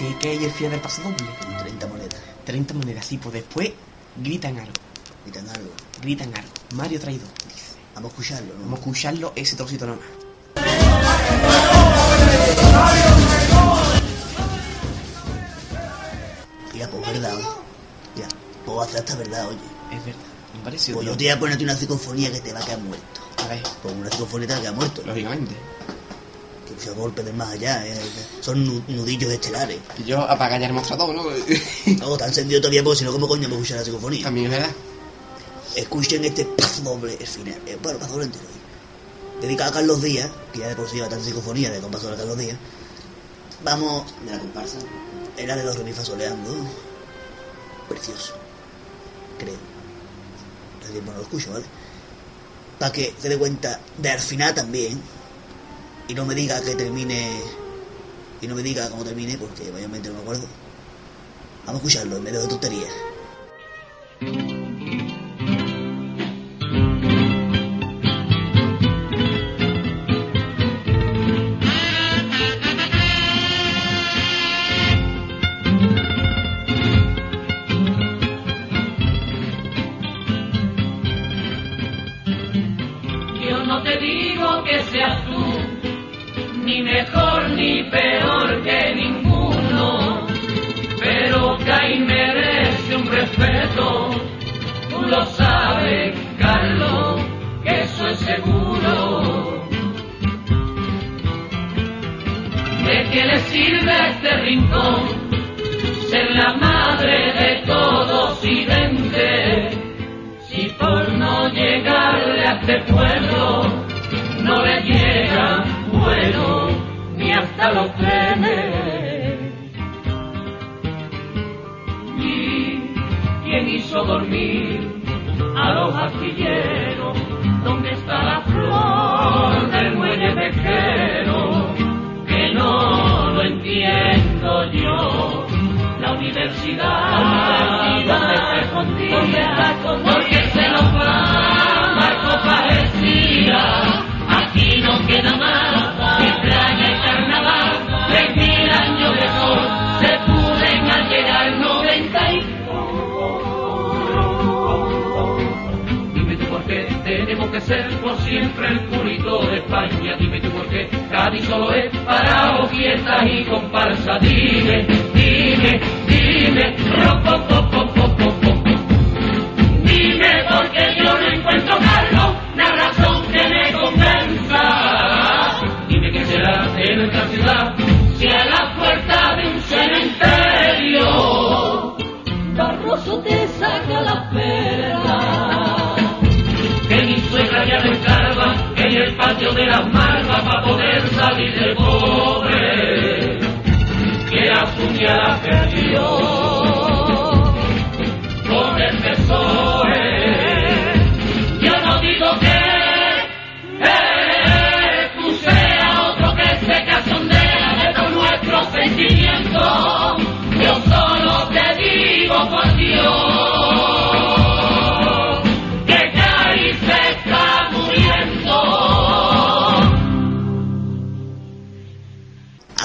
Mensaje que hay al final del paso doble? 30 monedas. 30 monedas, sí, pues después gritan algo. Gritan algo. Gritan algo. Mario traidor, dice. Vamos a escucharlo, ¿no? Vamos a escucharlo ese trocito nomás. Mira, pues verdad. oye. Mira, hacer hasta verdad, oye. Es verdad, me parece. Pues yo te voy a ponerte una psicofonía que te va a quedar muerto. A ver, Pues una psicofonía te va a quedar muerto. lógicamente. Que esos golpes del más allá, eh, son nu- nudillos estelares. Y yo apagar ya el mostrador, ¿no? No, está encendido todavía porque si no, ¿cómo coño me escuchar la psicofonía? También es verdad. Escuchen este paso doble, el final. Eh, bueno, paso doble entero. Dedicado a Carlos Díaz, que ya de por sí iba tan psicofonía de compaso de Carlos Díaz. Vamos. De la comparsa. Era de los remifas soleando. Precioso. Creo. Hace tiempo no lo escucho, ¿vale? Para que se dé cuenta de al final también. Y no me diga que termine. Y no me diga cómo termine, porque mayormente no me acuerdo. Vamos a escucharlo en medio de tonterías. Sirve este rincón ser la madre de todo Occidente? Si por no llegarle a este pueblo no le llegan vuelo ni hasta los trenes. ¿Y quién hizo dormir a los astilleros? ¿Dónde está la flor del muelle pesquero? Que no lo entiendo yo. La universidad, ¿dónde se escondía? Porque se nos va Marco Parecía. Aquí no queda más tenemos que ser por siempre el purito de España. Dime tú por qué Cádiz solo es para fiestas y comparsa. Dime, dime, dime, de las marvas para poder salir del pobre. Que a su día la perdió con el PSOE. Yo no digo que eh, tú seas otro que se cachondea de todos nuestros sentimientos. Yo solo te digo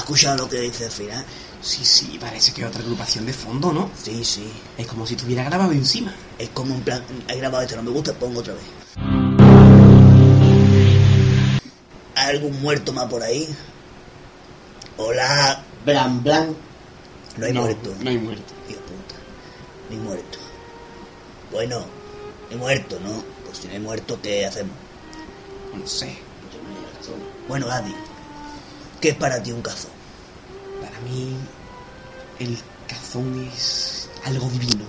escuchado lo que dice al final? Sí, sí, parece que es otra agrupación de fondo, ¿no? Sí, sí. Es como si tuviera grabado encima. Es como en plan, he grabado esto, no me gusta, pongo otra vez. ¿Hay algún muerto más por ahí? Hola. Blan, blan. No hay No, muerto. no hay muerto. Hijo puta. Ni muerto. Bueno, ni muerto, ¿no? Pues si no hay muerto, ¿qué hacemos? No sé. Bueno, Adi, ¿qué es para ti un cazón? Para mí, el cazón es algo divino.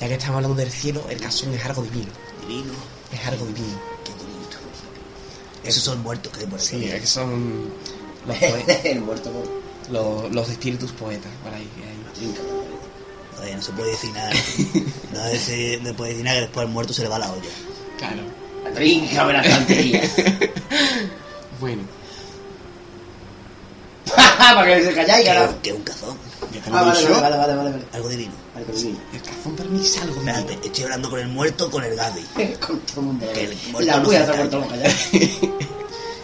Ya que estamos hablando del cielo, el cazón es algo divino. Divino. Es algo divino. Qué bonito. Esos son muertos que hay por aquí. Sí, es que son los, poe- el muerto no. los, los espíritus poetas por ahí. que hay. Oye, no se puede decir nada. No se, no puede decir nada que después al muerto se le va la olla. Claro. Tríncame la santería. Bueno, Para que se calláis, carajo. que un cazón. Ah, vale, vale, vale, vale, vale. Algo divino. Vale, con el niño. El cazón para mí es algo divino. Espérate, estoy hablando con el muerto, con el Gadi. Con todo el mundo. Que el muerto la vuelto loca ya.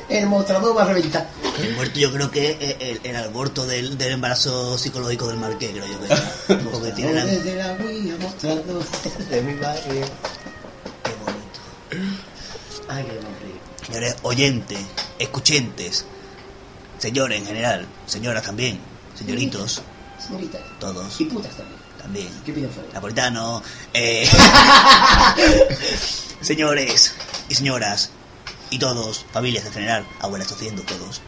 el mostrador va a reventar. El muerto yo creo que es el, el aborto del, del embarazo psicológico del marqués, creo yo que es. Porque tiene la... Desde la Wii, mostrador de mi barrio. Qué bonito. Ay, qué bonito. Señores oyentes, escuchentes, señores en general, señoras también, señoritos, Señorita. todos Y putas también. también. ¿Qué piden fuera? Napolitano, eh, señores y señoras, y todos, familias en general, abuelas haciendo todos.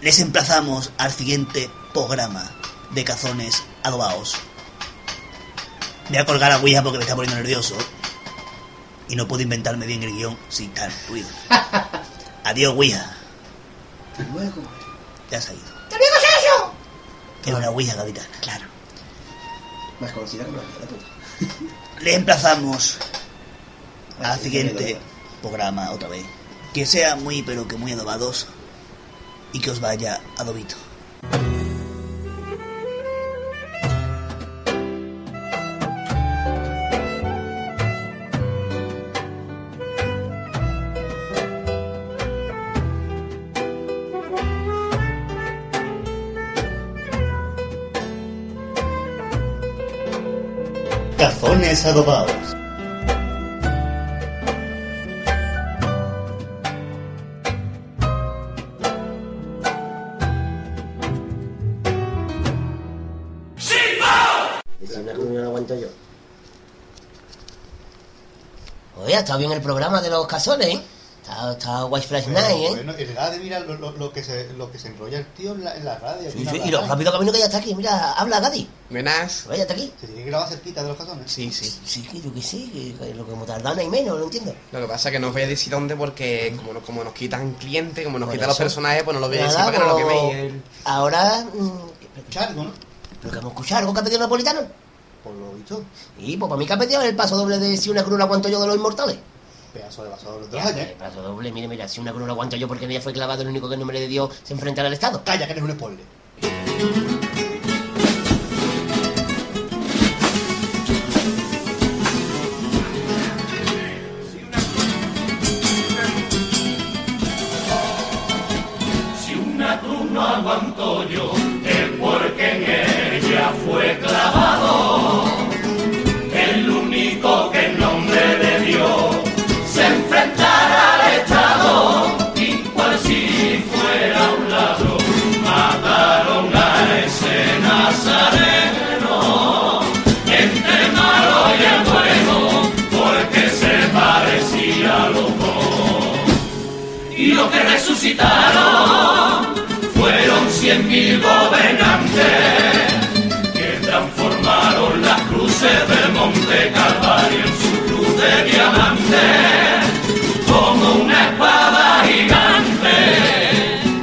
Les emplazamos al siguiente programa de cazones adobaos. Voy a colgar a Ouija porque me está poniendo nervioso. Y no puedo inventarme bien el guion sin tal ruido. Adiós, Ouija. Y luego. Ya se ha ido. ¡Te digo eso! Es una gaditana, claro. Más conocida como la de puta. Le emplazamos al siguiente programa otra vez. Que sea muy pero que muy adobados y que os vaya adobito. Cazones adobados. Y si una reunión no aguanto yo. Oye, ha estado bien el programa de los cazones, ¿eh? Está, está White Flash Night, ¿eh? Bueno, de mira lo, lo- lo que se, lo que se enrolla el tío en la, en la radio. aquí Sí, en sí, la y lo rápido camino que ya está aquí. Mira, habla Gadi. Buenas. Oye, ya está aquí. Se tiene que grabar cerquita de los cazones. Sí, sí. Sí, que yo que sí, que, lo que hemos tardado no hay menos, no entiendo. Lo que pasa es que no os voy a decir dónde porque como, no- como nos quitan clientes, como nos quitan los personajes, pues no lo voy a decir Nada, para que no lo pues, queméis. el- Ahora, mm, Escuchar algo, ¿no? lo que hemos escuchado, algo que ha pedido el napolitano. Por lo visto, Y pues para mí que ha pedido el paso doble de si una cruz la aguanto yo de los inmortales. Pedazo de vaso los Ya, el paso doble, mire, mira, si una cruz la aguanto yo porque en ella fue clavado el único que en nombre de Dios se enfrentará al Estado. Calla, que eres un spoiler. Fueron cien mil gobernantes que transformaron las cruces del monte Calvario en su cruz de diamante como una espada gigante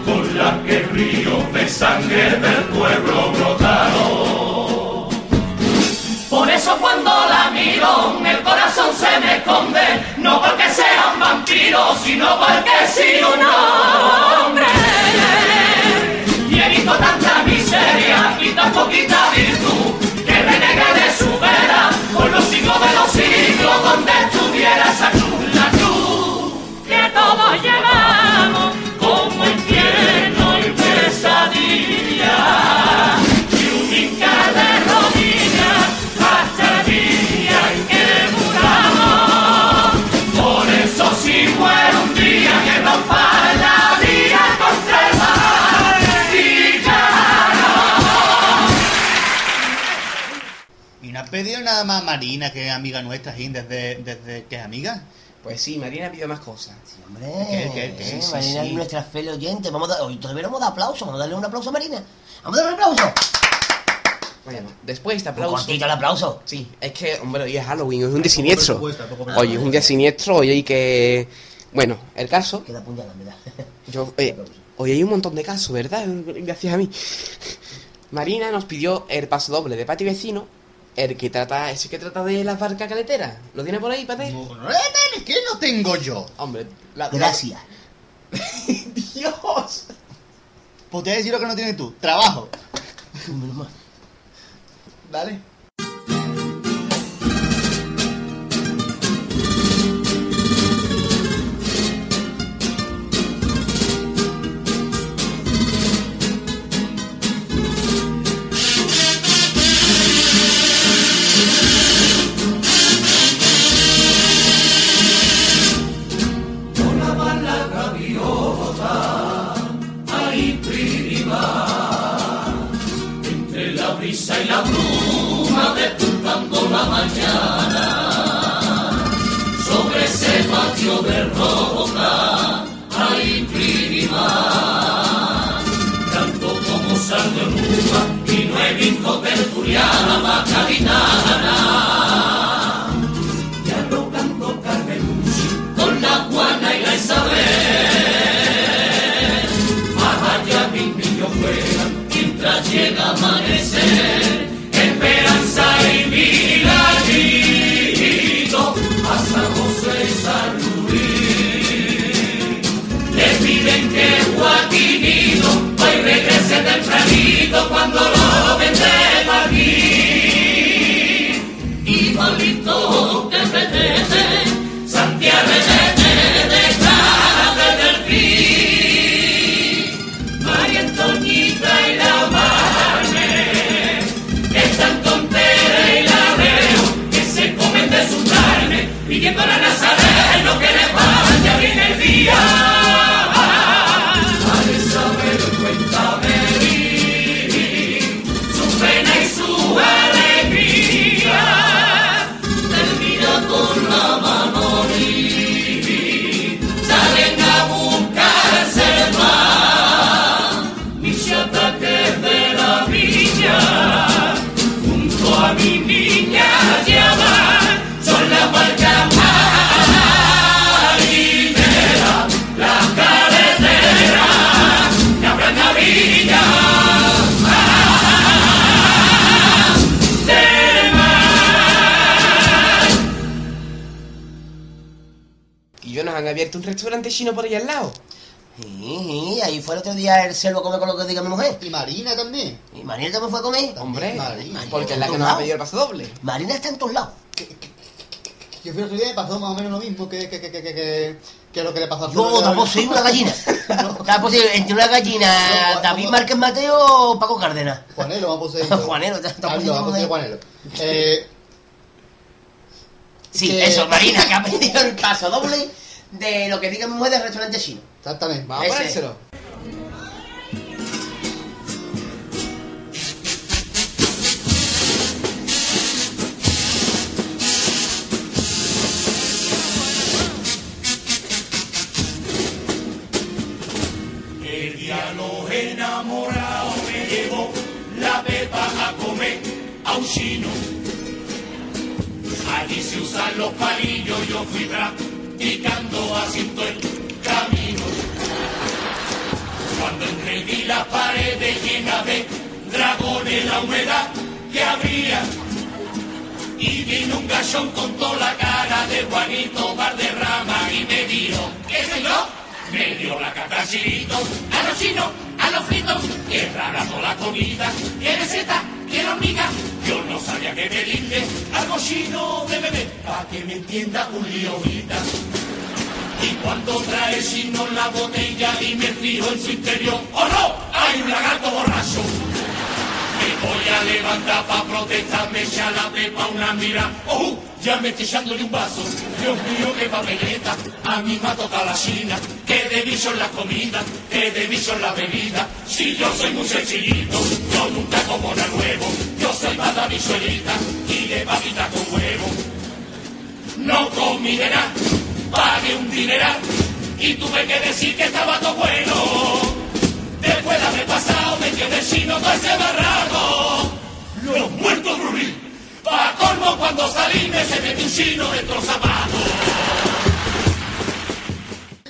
con la que ríos de sangre del pueblo brotaron. Por eso cuando el corazón se me esconde, no porque sea un vampiro, sino porque sí un hombre. Y he visto tanta miseria y tan poquita virtud, que renegué de su vera por los siglos de los siglos, donde estuviera esa cruz, la cruz que todos llevamos pedido nada más Marina, que es amiga nuestra, Jim, desde, desde que es amiga? Pues sí, Marina pidió más cosas. Sí, hombre, ¿Qué, qué, qué? Sí, sí, Marina sí. es nuestra fiel oyente. Vamos a dar, hoy todavía no hemos dado aplauso, vamos a darle un aplauso a Marina. Vamos a darle un aplauso. Bueno, después de este Un aplauso. cortito el aplauso. Sí, es que, hombre, hoy es Halloween, es un día siniestro. Oye, es un día siniestro, hoy hay que... Bueno, el caso, Queda puñada, me da. yo... eh, hoy hay un montón de casos, ¿verdad? Gracias a mí. Marina nos pidió el paso doble de Pati Vecino, el que trata, ese que trata de las barcas caleteras. ¿Lo tiene por ahí, Pati? No, no, ¿Qué no tengo yo? Hombre, la... Gracias. ¡Dios! Pues te voy a decir lo que no tienes tú. Trabajo. la bruma deturbando la mañana. Sobre ese patio de roca hay prima. Tanto como sal de y no he visto tertuliana, macarinana. Llega amanecer. Esperanza y Milanito a San José y San Luis. Le piden que Joaquinito hoy regrese tempranito cuando lo ven de. Abierto un restaurante chino por ahí al lado. Sí, sí, ahí fue el otro día el celo a comer con lo que diga mi mujer. Y Marina también. ¿Y Marina también fue a comer? Hombre, Marina. porque es la que ¿En nos ha pedido el paso doble. Marina está en todos lados. Yo fui el otro día y pasó más o menos lo mismo que, que, que, que, que, que lo que le pasó a Yo tampoco soy una gallina. Tampoco soy entre una gallina, No, David no. Márquez Mateo o Paco Cárdenas. Juanelo, vamos a poseer. Juanelo, vamos a poseer. Juanelo. Eh, Sí, que- eso, Marina, que ha pedido el paso doble de lo que diga mi mujer del restaurante chino. exactamente. Vamos a Ese. ponérselo. El día los enamorados me llevó la pepa a comer a un chino. Allí se usan los palillos, yo fui practicando dragones, la humedad que había. Y vino un gallón con toda la cara de Juanito Valderrama y me dijo, ¿qué soy yo? Me dio la cata al chilito, a los chinos, a los fritos, qué rara toda la comida, qué receta, qué hormiga. Yo no sabía qué pedirle, algo chino de beber, pa' que me entienda un liovita. Y cuando trae chino la botella y me fijo en su interior, ¡oh no! ¡Hay un lagarto borracho! Voy a levantar pa' protestar, me echa la pepa una mira. ¡Oh! Ya me estoy echándole un vaso. Dios mío, qué papeleta. A mí me ha tocado la china. Que de bicho en la comida, que de bicho en la bebida. Si yo soy muy sencillito, yo nunca como nada nuevo. Yo soy más de bichuelita y de papita con huevo. No comí de pagué un dineral y tuve que decir que estaba todo bueno. Después de haber pasado metió de chino todo ese barraco. Los muertos rubí. Pa' colmo cuando salí me se metió un chino dentro los zapatos.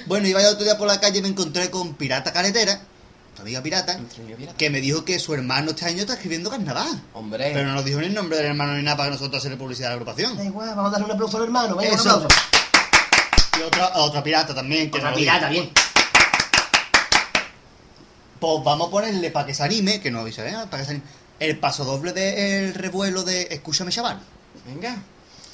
Bueno, iba yo otro día por la calle y me encontré con Pirata Caretera, tu amiga pirata, que me dijo que su hermano este año está escribiendo carnaval. Hombre. Pero no nos dijo ni el nombre del hermano ni nada para que nosotros hacerle publicidad a la agrupación. Da igual, vamos a darle un aplauso al hermano. Venga, un Eso. aplauso. Y otra, otra pirata también. Que Otra pirata, bien. Pues vamos a ponerle para que se anime, que no dice, ¿eh? Para que se anime. El paso doble del revuelo de Escúchame chaval. Venga.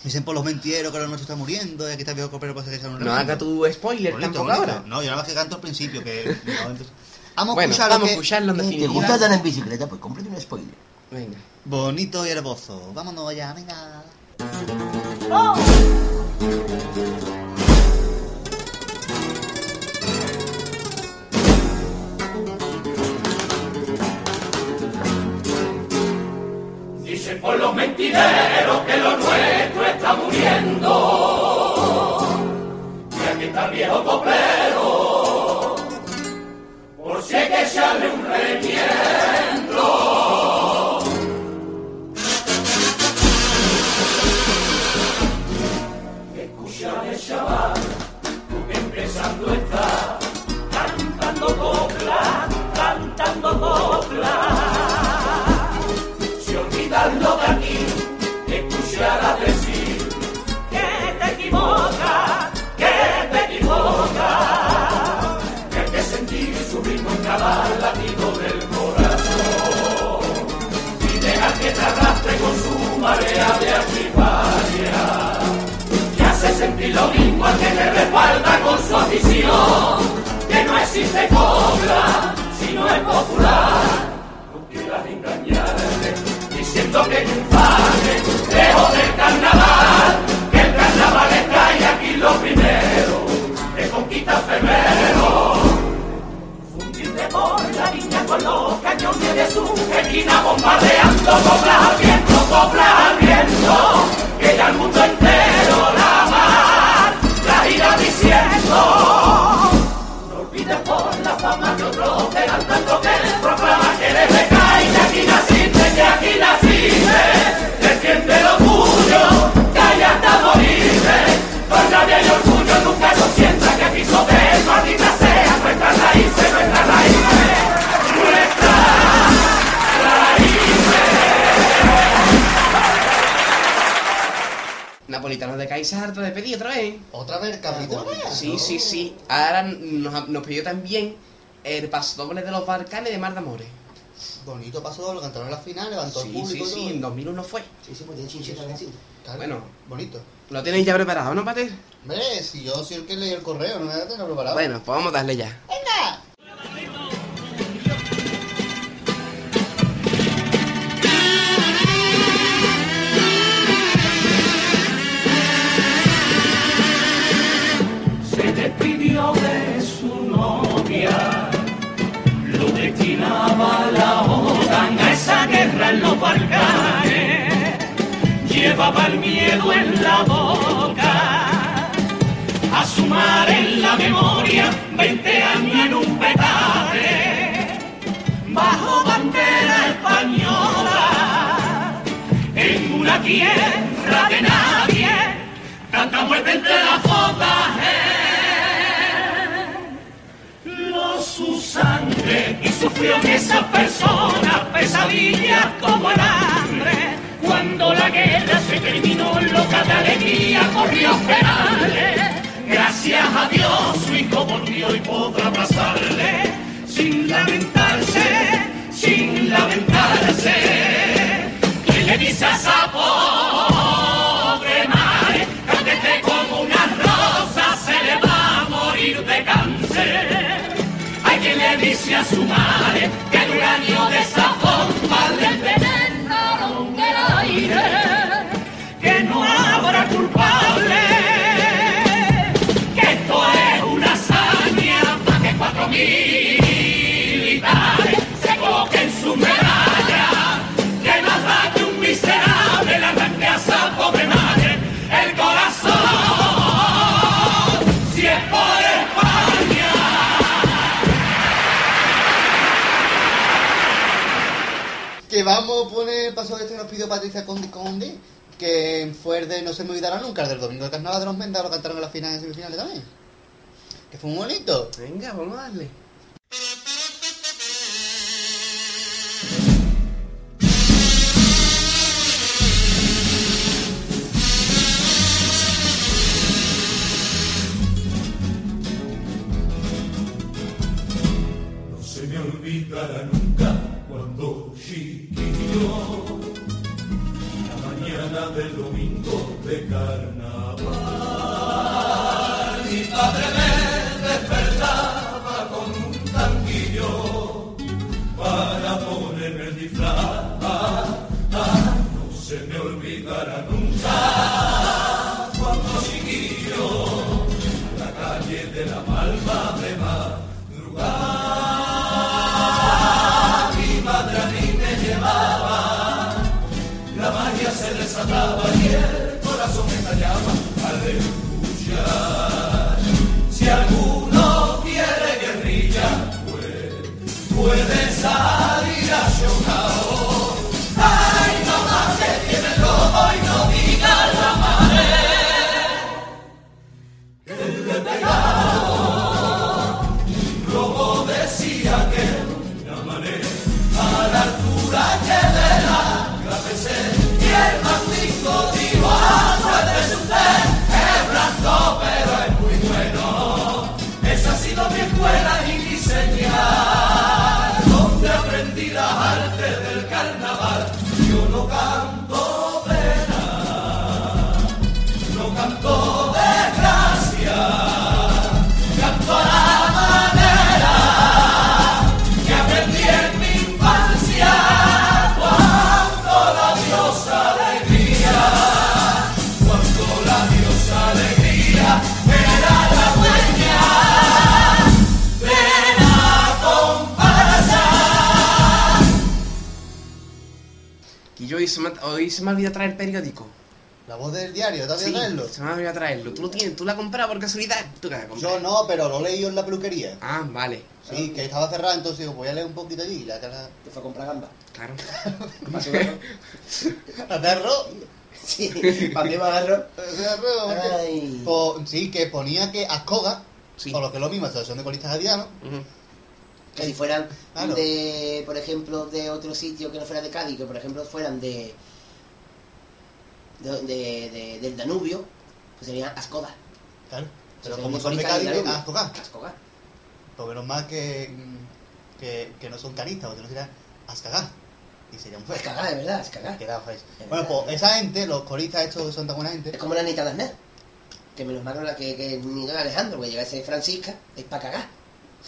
Dicen por los mentiros que ahora no se está muriendo y aquí está viejo copero para hacer un No haga tu spoiler Bonito, tampoco bonito. ahora. No, yo nada más que canto al principio, que... no, entonces- Vamos a Bueno, escuchar vamos a que- escucharlo en ¿Te gusta andar en bicicleta? Pues cómprate un spoiler. Venga. Bonito y hermoso. Vámonos ya, venga. Dicen por los mentideros que lo nuestro está muriendo. Y aquí está el viejo coplero, por si hay que echarle un remiendo. Hace sentir lo mismo al que te respalda con su afición, que no existe cobra si no es popular. No quieras engañarme diciendo que triunfaré lejos del carnaval, que el carnaval está y aquí lo primero, de conquista febrero. Fundirte por la línea con los cañones de su esquina bombardeando coplas al viento, coplas al viento, que ya el mundo entero la diciendo. No olvides por la fama que otros dan tanto que proclama que eres y que aquí naciste, que aquí naciste. Defiende lo tuyo, allá hasta morirte. Con rabia y orgullo nunca lo sientas que aquí sobre el Napolitanos de Caixa harto de pedir otra vez. ¿Otra vez capítulo? Sí, sí, sí. Ahora nos, nos pidió también el paso doble de los Balcanes de Mar de Amores. Bonito lo cantaron en la final, levantó el Sí, público sí, sí, todo. en 2001 fue. Sí, sí, pues tiene canción. Claro, Bueno. Bonito. Lo tenéis ya preparado, ¿no, Pater? Hombre, si yo soy el que leí el correo, no me a tener preparado. Bueno, pues vamos a darle ya. ¡Venga! De su novia, lo destinaba la OTAN a esa guerra en los Balcanes, llevaba el miedo en la boca, a sumar en la memoria 20 años en un petate, bajo bandera española, en una tierra de nadie. Tanta muerte entre las sufrió en esas personas pesadillas como el hambre. Cuando la guerra se terminó loca de alegría corrió penales. Gracias a Dios su hijo volvió y podrá abrazarle. Sin lamentarse sin lamentarse. Y le dice a esa a su madre que el uranio de vamos a poner el paso este que nos pidió Patricia Condi Condi, que fue el de No se me olvidará nunca, el del domingo de carnaval de los Mendas, lo cantaron en las finales y semifinales también. Que fue muy bonito. Venga, vamos a darle. No se me olvidará nunca la mañana del domingo de carnaval, mi padre hoy se me, hoy se me olvidó traer el periódico. La voz del diario, ¿te has Sí, traerlo? se me olvidó traerlo. ¿Tú lo tienes? ¿Tú la has comprado por casualidad? Yo no, pero lo leí en la peluquería. Ah, vale. Sí, que estaba cerrada, entonces digo, voy a leer un poquito allí. y La cara. Te fue a comprar gamba. Claro. Más o menos. ¿Hacer arroz? Sí, ¿para qué agarro? Po- sí, que ponía que Ascoga, Sí. o lo que es lo mismo, Asociación de Colistas Gadianos, Ujú. Que si fueran Claro. de, por ejemplo, de otro sitio que no fuera de Cádiz, que por ejemplo fueran de, de, de- de- del Danubio, pues serían Ascoda. claro. Pero Sí, como son de Cádiz. Ascoga. Ascoga. Porque menos mal que, que, que no son canistas, porque no serían Ascagá. Y serían Es fuera. cagar, de verdad, feos. Es Bueno, verdad. pues esa gente, los coristas estos son tan buena gente, Es como la Anita Lasner. Que menos mal la que, que ni Alejandro, porque llega ese Francisca, es para cagar.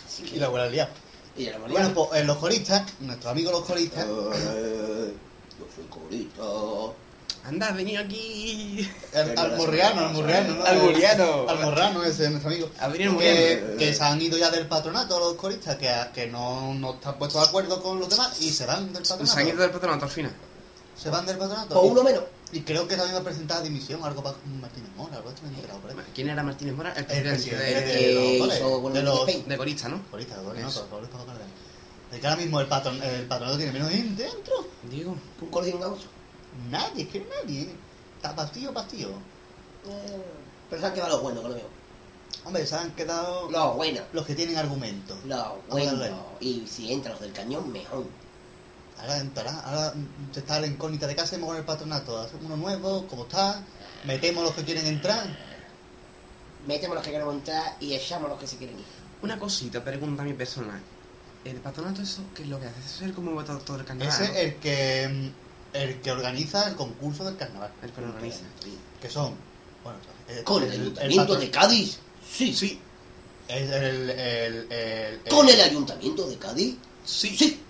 Así que- y la buena liada. Y ya Bueno, pues eh, los coristas, nuestros amigos los coristas, Eh, Yo soy corista. Anda, venido aquí. el almorriano, almorriano, ¿no? Almorriano. Almorrano, ese es nuestro amigo. Adrián que, se han ido ya del patronato los coristas, que, que no, no están puestos de acuerdo con los demás y se van del patronato. Se han ido del patronato al final. Se van del patronato. Por uno menos. Y creo que también va a presentar dimisión, algo para Martínez Mora, algo me. ¿Quién era Martínez Mora? El El presidente presidente de, los hizo con de el los de Corista, ¿no? coristas, de no, goles. De que ahora mismo el, patron, el patronato tiene menos gente dentro. Digo. Un gaucho. Nadie, es que nadie. Está pastillo, pastillo. Eh, Pero se han quedado los buenos, que lo veo. Hombre, se han quedado Los buenos. los que tienen argumentos. Los buenos. Y si entran los del cañón, mejor. Ahora entrará, ahora se está la incógnita de qué hacemos con el patronato. Hacemos uno nuevo, ¿cómo está? Metemos los que quieren entrar. Metemos los que queremos entrar y echamos los que se quieren ir. Una cosita, pregunta a mi personal. ¿El patronato eso qué es lo que hace? ¿Eso es el como todo, todo el carnaval? Ese ¿no? es el que mm, el que organiza el concurso del carnaval. El que lo organiza. Que son, bueno, el- Con el, el ayuntamiento de Cádiz. Sí. Sí, Es el, el, el, el- Con el ayuntamiento de Cádiz. sí. Sí.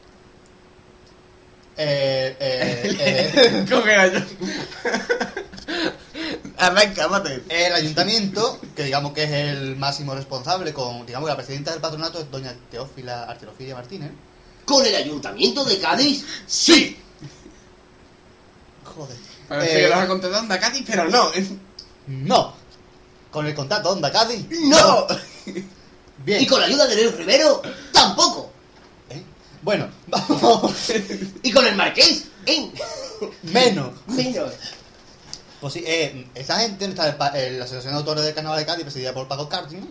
¿Cómo que era yo? Arranca, mate. el ayuntamiento, que digamos que es el máximo responsable, con digamos que la presidenta del patronato es doña Teófila Arterofilia Martínez. Con el ayuntamiento de Cádiz. Sí. Joder. Parece Eh, que los ha contado Onda Cádiz, pero no. No. Con el contrato Onda Cádiz. ¡No! Bien. Y con la ayuda de Leo Rivero, tampoco. ¿Eh? Bueno, vamos. Y con el marqués, ¿eh? Menos. Menos. Pues sí, eh, esa gente pa- eh, la Asociación de Autores del Carnaval de Cádiz, presidida por Paco Cárdenas.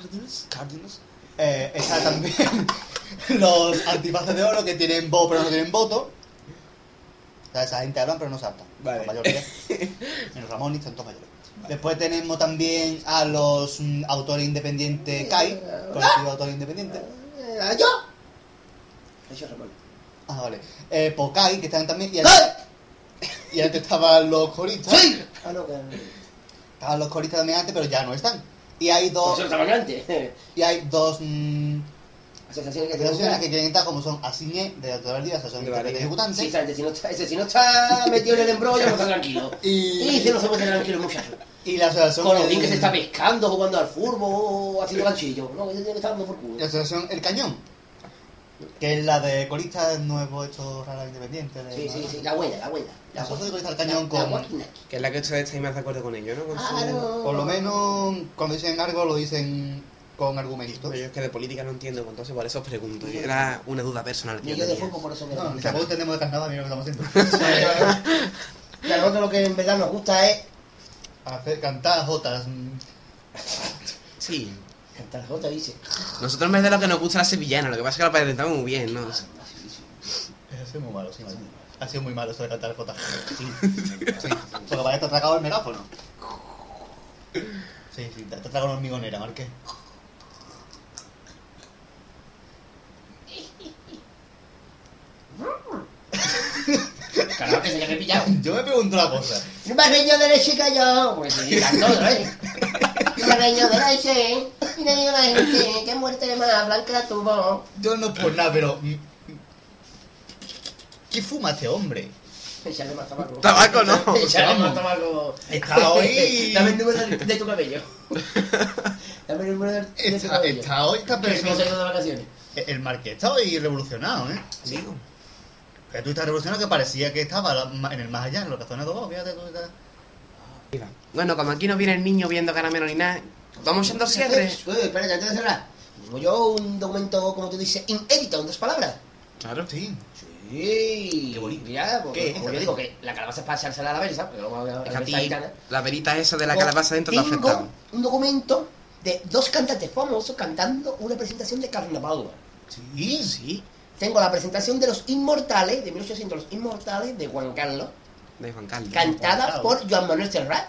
Cárdenas, Cárdenas. Eh, está también los antifaces de oro que tienen voz pero no tienen voto. O sea, esa gente hablan pero no saltan. Vale. Menos Ramón y están todos mayores. Después tenemos también a los mm, autores independientes CAI, colectivo de autores independientes. Eh, ¿Yo? Eso es Ramón. Ah, vale. Eh, por CAI, que están también. Y ¡Eh! antes, y antes estaban los coristas. ¡Sí! Ah, no, que... Estaban los coristas también antes, pero ya no están. Y hay dos. eso estaban antes. Y hay dos. mm, Asociaciones que asociaciones que quieren entrar, como son ASINE, de Autoridad del Día, Asociación de. Sí, Ejecutantes. si no está, ese si no está metido en el embrollo, no está tranquilo. Y- Y si no se puede estar tranquilo el muchacho. Y la asociación. Con bien que se está pescando, jugando al fútbol o haciendo ganchillo. No, ese tiene que estar dando por culo. La asociación El Cañón. Que es la de coristas nuevos hechos raras independientes. de- Sí, sí, sí, la buena, la buena. La asociación de coristas El La- Cañón la con. guaquina. Que es la que estáis más de acuerdo con ello, ¿no? Con su- Claro. Por lo menos cuando dicen algo lo dicen con argumentos. Pero yo es que de política no entiendo, pues entonces por eso os pregunto. Era una duda personal que yo yo de fútbol, por eso me No, tampoco tenemos de carnaval, mira lo que estamos haciendo. Y a nosotros lo que en verdad nos gusta es Hacer cantar jotas. Sí. Cantar jota, dice. Nosotros en vez de lo que nos gusta la sevillana, lo que pasa es que lo presentamos muy bien, ¿no? Ha sido muy malo, sí. Ha sido muy malo eso de cantar jotas. Sí. sí. Porque vaya te ha tragado el megáfono. Sí, sí, te ha tragado una hormigonera, Marqués. Claro que se le he pillado. Yo me pregunto una cosa. Un barreño de leche cayó. Pues sí, cantó otra Y la que muerte más blanca tuvo. Yo no por nada, pero. mm, ¿Qué fuma este hombre? Échale más tabaco. Tabaco no. Échale más tabaco. Está hoy. Dame el número de, de tu cabello. Dame el número de, de tu Está, cabello. está hoy esta Que persona. ido de vacaciones. El Marqués está hoy revolucionado, ¿eh? Digo. Que tú estás revolucionario que parecía que estaba la- en el más allá, en los cazones de dos, fíjate tú. estás- Bueno, como aquí no viene el niño viendo caramelo ni nada, vamos echando cierre. Uy, espérate, antes de cerrar. Tengo yo un documento, como tú dices, inédito, en dos palabras. Claro. Sí. Sí. Qué bonito. Ya, porque, como yo digo, que la calabaza es para echársela a la versa, porque luego la Es que a versa ti gitana. la verita esa de la calabaza dentro te ha Tengo afectado. un documento de dos cantantes famosos cantando una presentación de carnaval. Sí. Sí, Tengo la presentación de Los Inmortales, de 1800 Los Inmortales, de Juan Carlos, de Juan Carlos. cantada por Joan Manuel Serrat.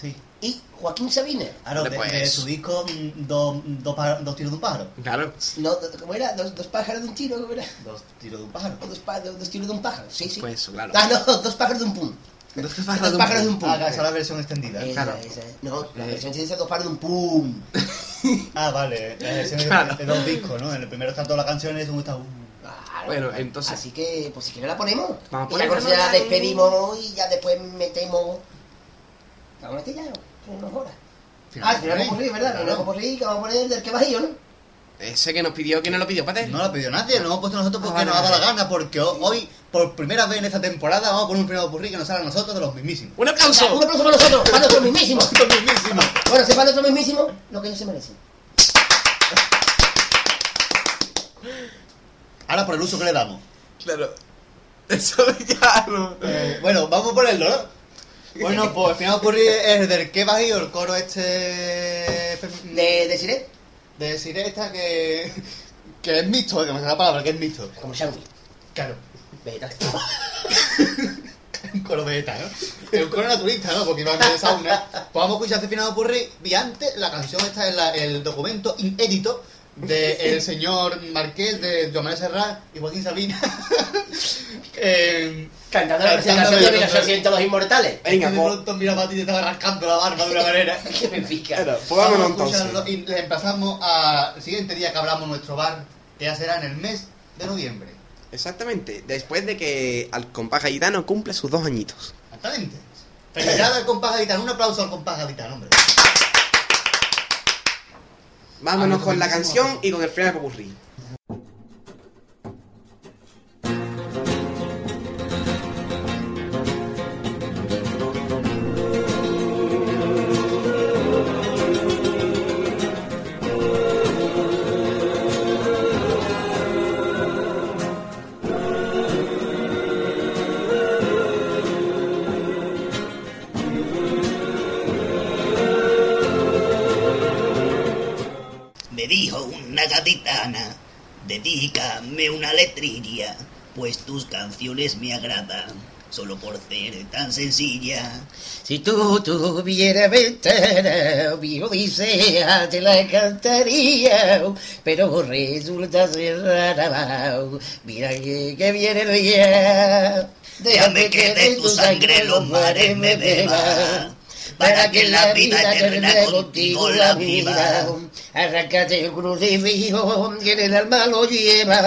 Sí. y Joaquín Sabina. Claro, de, de su disco mm, dos dos pájaros- tiros de un pájaro. Claro. No, ¿Cómo era? ¿Dos, dos pájaros de un tiro? ¿Cómo era? Dos tiros de un pájaro. Dos, pa- dos, dos tiros de un pájaro, sí, sí. Pues eso, claro. Ah, no, dos pájaros de un pum. Dos Dos pájaros de un pum. Ah, esa es la versión extendida. Esa, claro. esa. No, la Eh. versión se dice dos pájaros de un pum. Ah, vale. La versión de- Claro. de, dos discos, ¿no? En el primero están todas las canciones y en el segundo está un... Claro. Bueno, entonces- Así que, pues si quieres la ponemos. Vamos a y ya ya ¿no? despedimos y ya después metemos. ¿Vamos a meter ya? ¿no? Unas horas. Ah, al final vamos a ¿verdad? No vamos a que vamos a poner del que bajillo, ¿no? Ese que nos pidió, ¿quién nos lo pidió, Pate? No lo pedido nadie, lo hemos puesto nosotros porque Ah, nos ha dado la gana, porque ho- hoy, por primera vez en esta temporada, vamos a poner un primer burrí que nos sale a nosotros de los mismísimos. ¡Un Un aplauso! aplauso para nosotros, para nuestro mismísimo. Los mismísimos. Bueno, se para nuestro mismísimo lo que ellos se merecen. Ahora por el uso que le damos. Claro. Eso ya no. Eh, bueno, vamos a ponerlo, ¿no? Bueno, pues el final burrí es del que bajío, el coro este... De, de Siré, De Sireta que... Que es mixto, que me sale la palabra, que es mixto. como Shangri. Claro. Vegeta. un coro beta, ¿no? Es un coro naturista, ¿no? Porque iban de sauna. Pues vamos a escuchar este final Purri. Y antes, la canción está en la- el documento inédito del señor Marqués de Joan Serrat y Joaquín Sabina. eh, Cantando la presentación de de- 1800 los inmortales. Venga, de pues. pronto mira a te estaba rascando la barba de una manera. Que me pica. Claro, pues vámonos Vamos a entonces. y le empezamos al siguiente día que hablamos en nuestro bar, que ya será en el mes de noviembre. Exactamente, después de que al compás gaditano cumple sus dos añitos. Exactamente. Felicidades al compás gaditano. Un aplauso al compás gaditano, hombre. Vámonos con la canción y con el final de popurrí. Dedícame una letrilla, pues tus canciones me agradan, solo por ser tan sencilla. Si tú tuvieras ventana, mi odisea te la cantaría, pero resulta cerrada. Mira que, que viene el día. Déjame que de tu sangre los mares me beba, para que la vida eterna contigo la viva. Arráncate el crucifijo, que en el alma lo lleva.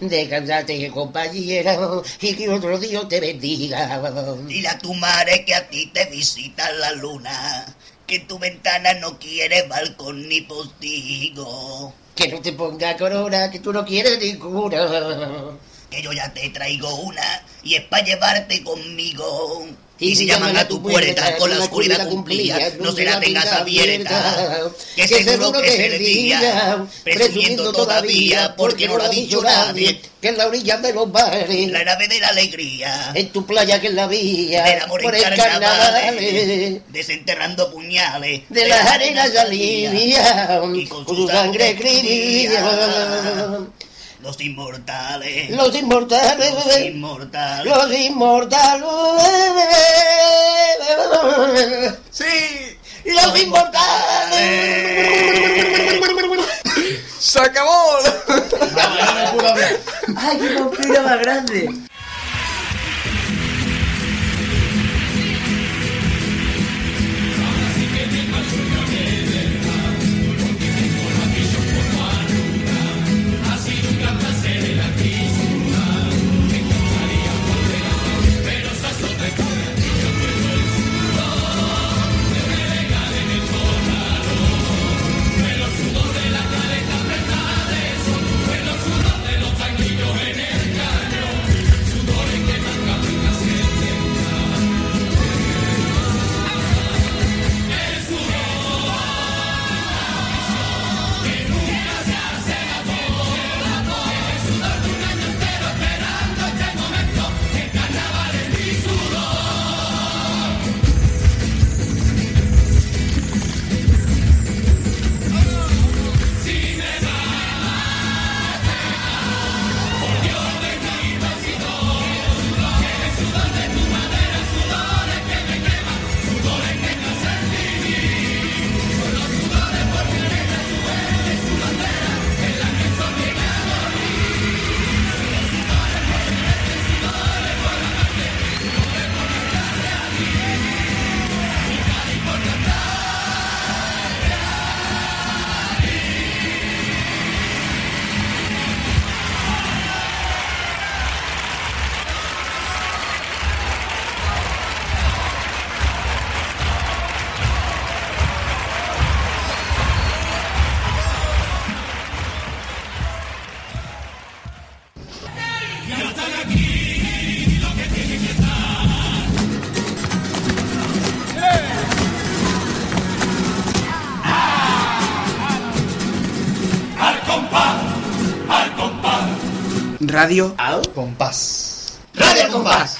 Descansate, compañera, y que otro Dios te bendiga. Dile a tu madre que a ti te visita la luna, que tu ventana no quiere balcón ni postigo. Que no te ponga corona, que tú no quieres ninguna. Que yo ya te traigo una y es para llevarte conmigo. Y si llaman a tu puerta con la oscuridad cumplida, no se la tengas abierta. Que seguro que es el día, presumiendo todavía, porque no lo ha dicho nadie, que en la orilla de los mares, la nave de la alegría. en tu playa que es la vía, Del amor por en carnavales, carnaval, desenterrando puñales, de las arenas salía, y con su sangre escribía. Los inmortales, Los inmortales, los inmortales. los inmortales, ¡Sí! los inmortales. ¡Se acabó! ¡Ay, qué vampiro más grande! Al compás. Radio. Radio compás.